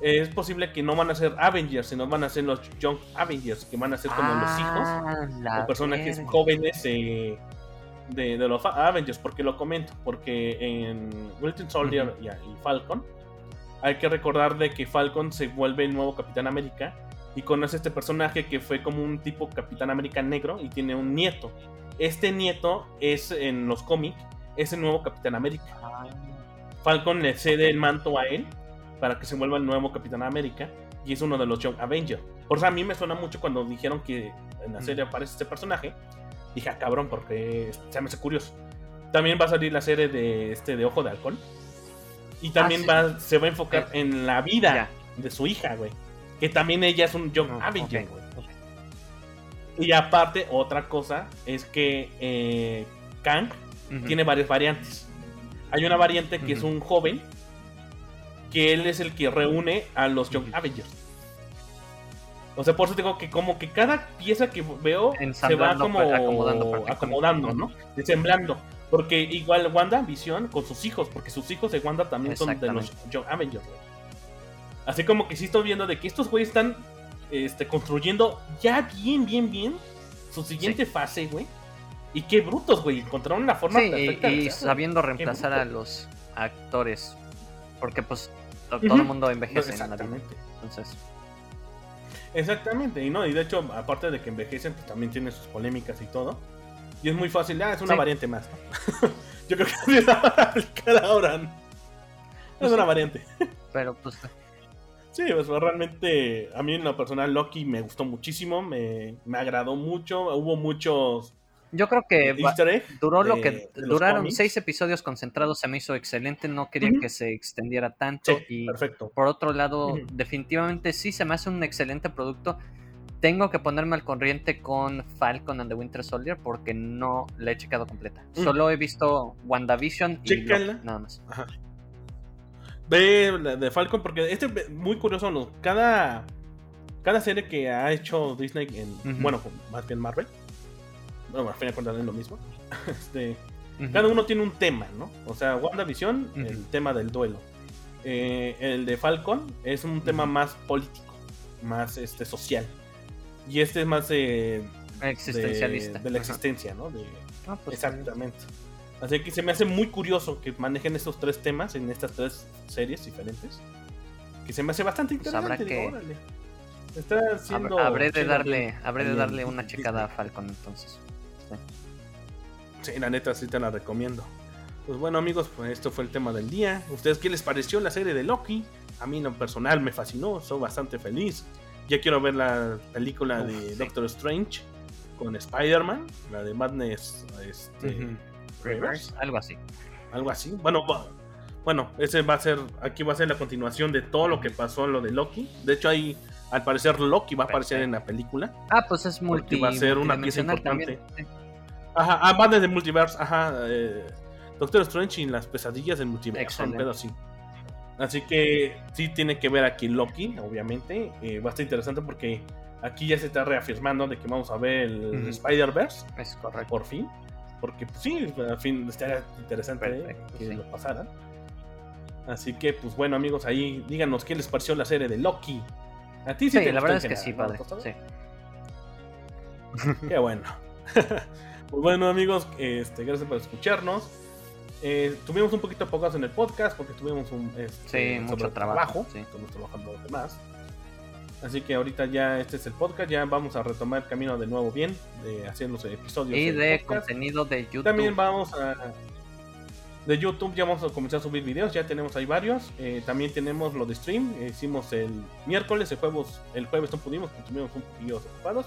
es posible que no van a ser Avengers, sino van a ser los Young Avengers, que van a ser como los hijos Ah, o personajes verga. jóvenes eh, de, de los Avengers. porque lo comento? Porque en Winter Soldier y, y Falcon hay que recordar de que Falcon se vuelve el nuevo Capitán América y conoce a este personaje que fue como un tipo Capitán América negro y tiene un nieto. Este nieto es en los cómics, es el nuevo Capitán América. Falcon le cede el manto a él para que se vuelva el nuevo Capitán América y es uno de los Young Avengers. Por eso a mí me suena mucho cuando dijeron que en la serie aparece este personaje. Dije, ah, cabrón, porque se me hace curioso. También va a salir la serie de este de Ojo de Halcón. Y también sí. va, se va a enfocar Eh, en la vida ya. de su hija, güey. Que también ella es un Young No, Avenger, ok, güey. Y aparte, otra cosa es que eh, Kang Ujú. tiene varias variantes. Hay una variante que es Ujú. un joven, que él es el que reúne a los Young. Avengers. O sea, por eso digo que como que cada pieza que veo se va como pues, acomodando ¿no? Desemblando. Porque igual Wanda Visión con sus hijos, porque sus hijos de Wanda también son de los. Young Avengers. Así como que sí estoy viendo de que estos güeyes están este, construyendo ya bien, bien, bien su siguiente fase, güey. Y qué brutos, güey. Encontraron la forma Sí, perfecta. de y sabiendo reemplazar a los actores. Porque pues todo el mundo envejece en la vida. Exactamente. Entonces, Exactamente, y no, y de hecho, aparte de que envejecen, pues también tiene sus polémicas y todo. Y es muy fácil, ah, es una Sí. variante más, ¿no? Yo creo que la van a aplicar ahora. ¿no? Es una variante. pero pues Sí, pues realmente a mí en lo personal Loki me gustó muchísimo, me, me agradó mucho, hubo muchos yo creo que duró lo que duraron seis episodios concentrados, se me hizo excelente, no quería que se extendiera tanto Sí, y perfecto. por otro lado, definitivamente sí se me hace un excelente producto. Tengo que ponerme al corriente con Falcon and the Winter Soldier porque no la he checado completa. Mm. Solo he visto WandaVision y. Loki, nada más. Ajá. Ve la de Falcon porque este es muy curioso, ¿no? cada cada serie que ha hecho Disney en bueno, más bien Marvel. Bueno, al fin de cuentas es lo mismo. Este, cada uno tiene un tema, ¿no? O sea, WandaVision, Ujú. el tema del duelo. Eh, el de Falcon es un tema más político, más este social. Y este es más de, Existencialista. de, de la Ajá. existencia, ¿no? De, Ah, pues, Exactamente. Así que se me hace muy curioso que manejen estos tres temas en estas tres series diferentes. Que se me hace bastante Pues habrá interesante. digo, que- órale. Está haciendo. habré de darle, bien habré de darle una checada a Falcon entonces. Sí, la neta sí te la recomiendo. Pues bueno amigos, pues esto fue el tema del día. ¿Ustedes qué les pareció la serie de Loki? A mí en lo personal me fascinó, soy bastante feliz. Ya quiero ver la película de Doctor Strange con Spider-Man, la de Madness este, algo así. Algo así. Bueno, bueno, ese va a ser, aquí va a ser la continuación de todo lo que pasó en lo de Loki. De hecho, ahí, al parecer, Loki va a aparecer en la película. Ah, pues es multi. Va a ser una pieza importante. Ajá, ah, Madness de Multiverse, ajá. Eh, Doctor Strange y las pesadillas del multiverso, pero sí. Así que sí tiene que ver aquí Loki, obviamente. Eh, va a estar interesante porque aquí ya se está reafirmando de que vamos a ver el Spider-Verse. Es correcto. Por fin. Porque pues, sí, al fin estaría interesante que lo pasaran. Así que, pues bueno, amigos, ahí díganos qué les pareció la serie de Loki. A ti sí, la verdad es que sí, padre. Sí. Qué bueno. pues bueno, amigos, este, gracias por escucharnos. Eh, tuvimos un poquito pocas en el podcast porque tuvimos un este, mucho trabajo. Estamos trabajando demás. Así que ahorita ya este es el podcast, ya vamos a retomar el camino de nuevo bien, de hacer los episodios. Y de contenido de YouTube. También vamos a... De YouTube ya vamos a comenzar a subir videos, ya tenemos ahí varios. Eh, también tenemos lo de stream, hicimos el miércoles, el jueves, el jueves no pudimos, porque estuvimos un poquillo ocupados.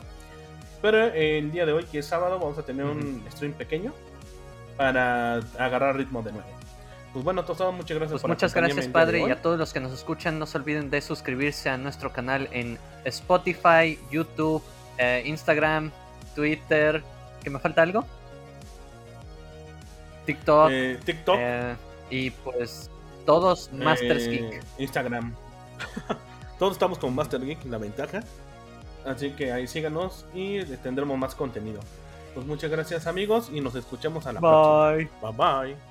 Pero el día de hoy, que es sábado, vamos a tener un stream pequeño para agarrar ritmo de nuevo. Pues bueno, todos muchas gracias pues Muchas gracias, padre, y a todos los que nos escuchan, no se olviden de suscribirse a nuestro canal en Spotify, YouTube, eh, Instagram, Twitter. ¿Que me falta algo? TikTok. Eh, TikTok. Eh, y pues todos Masters Geek. Instagram. todos estamos con Master Geek, la ventaja. Así que ahí síganos y tendremos más contenido. Pues muchas gracias amigos y nos escuchamos a la próxima. Bye bye.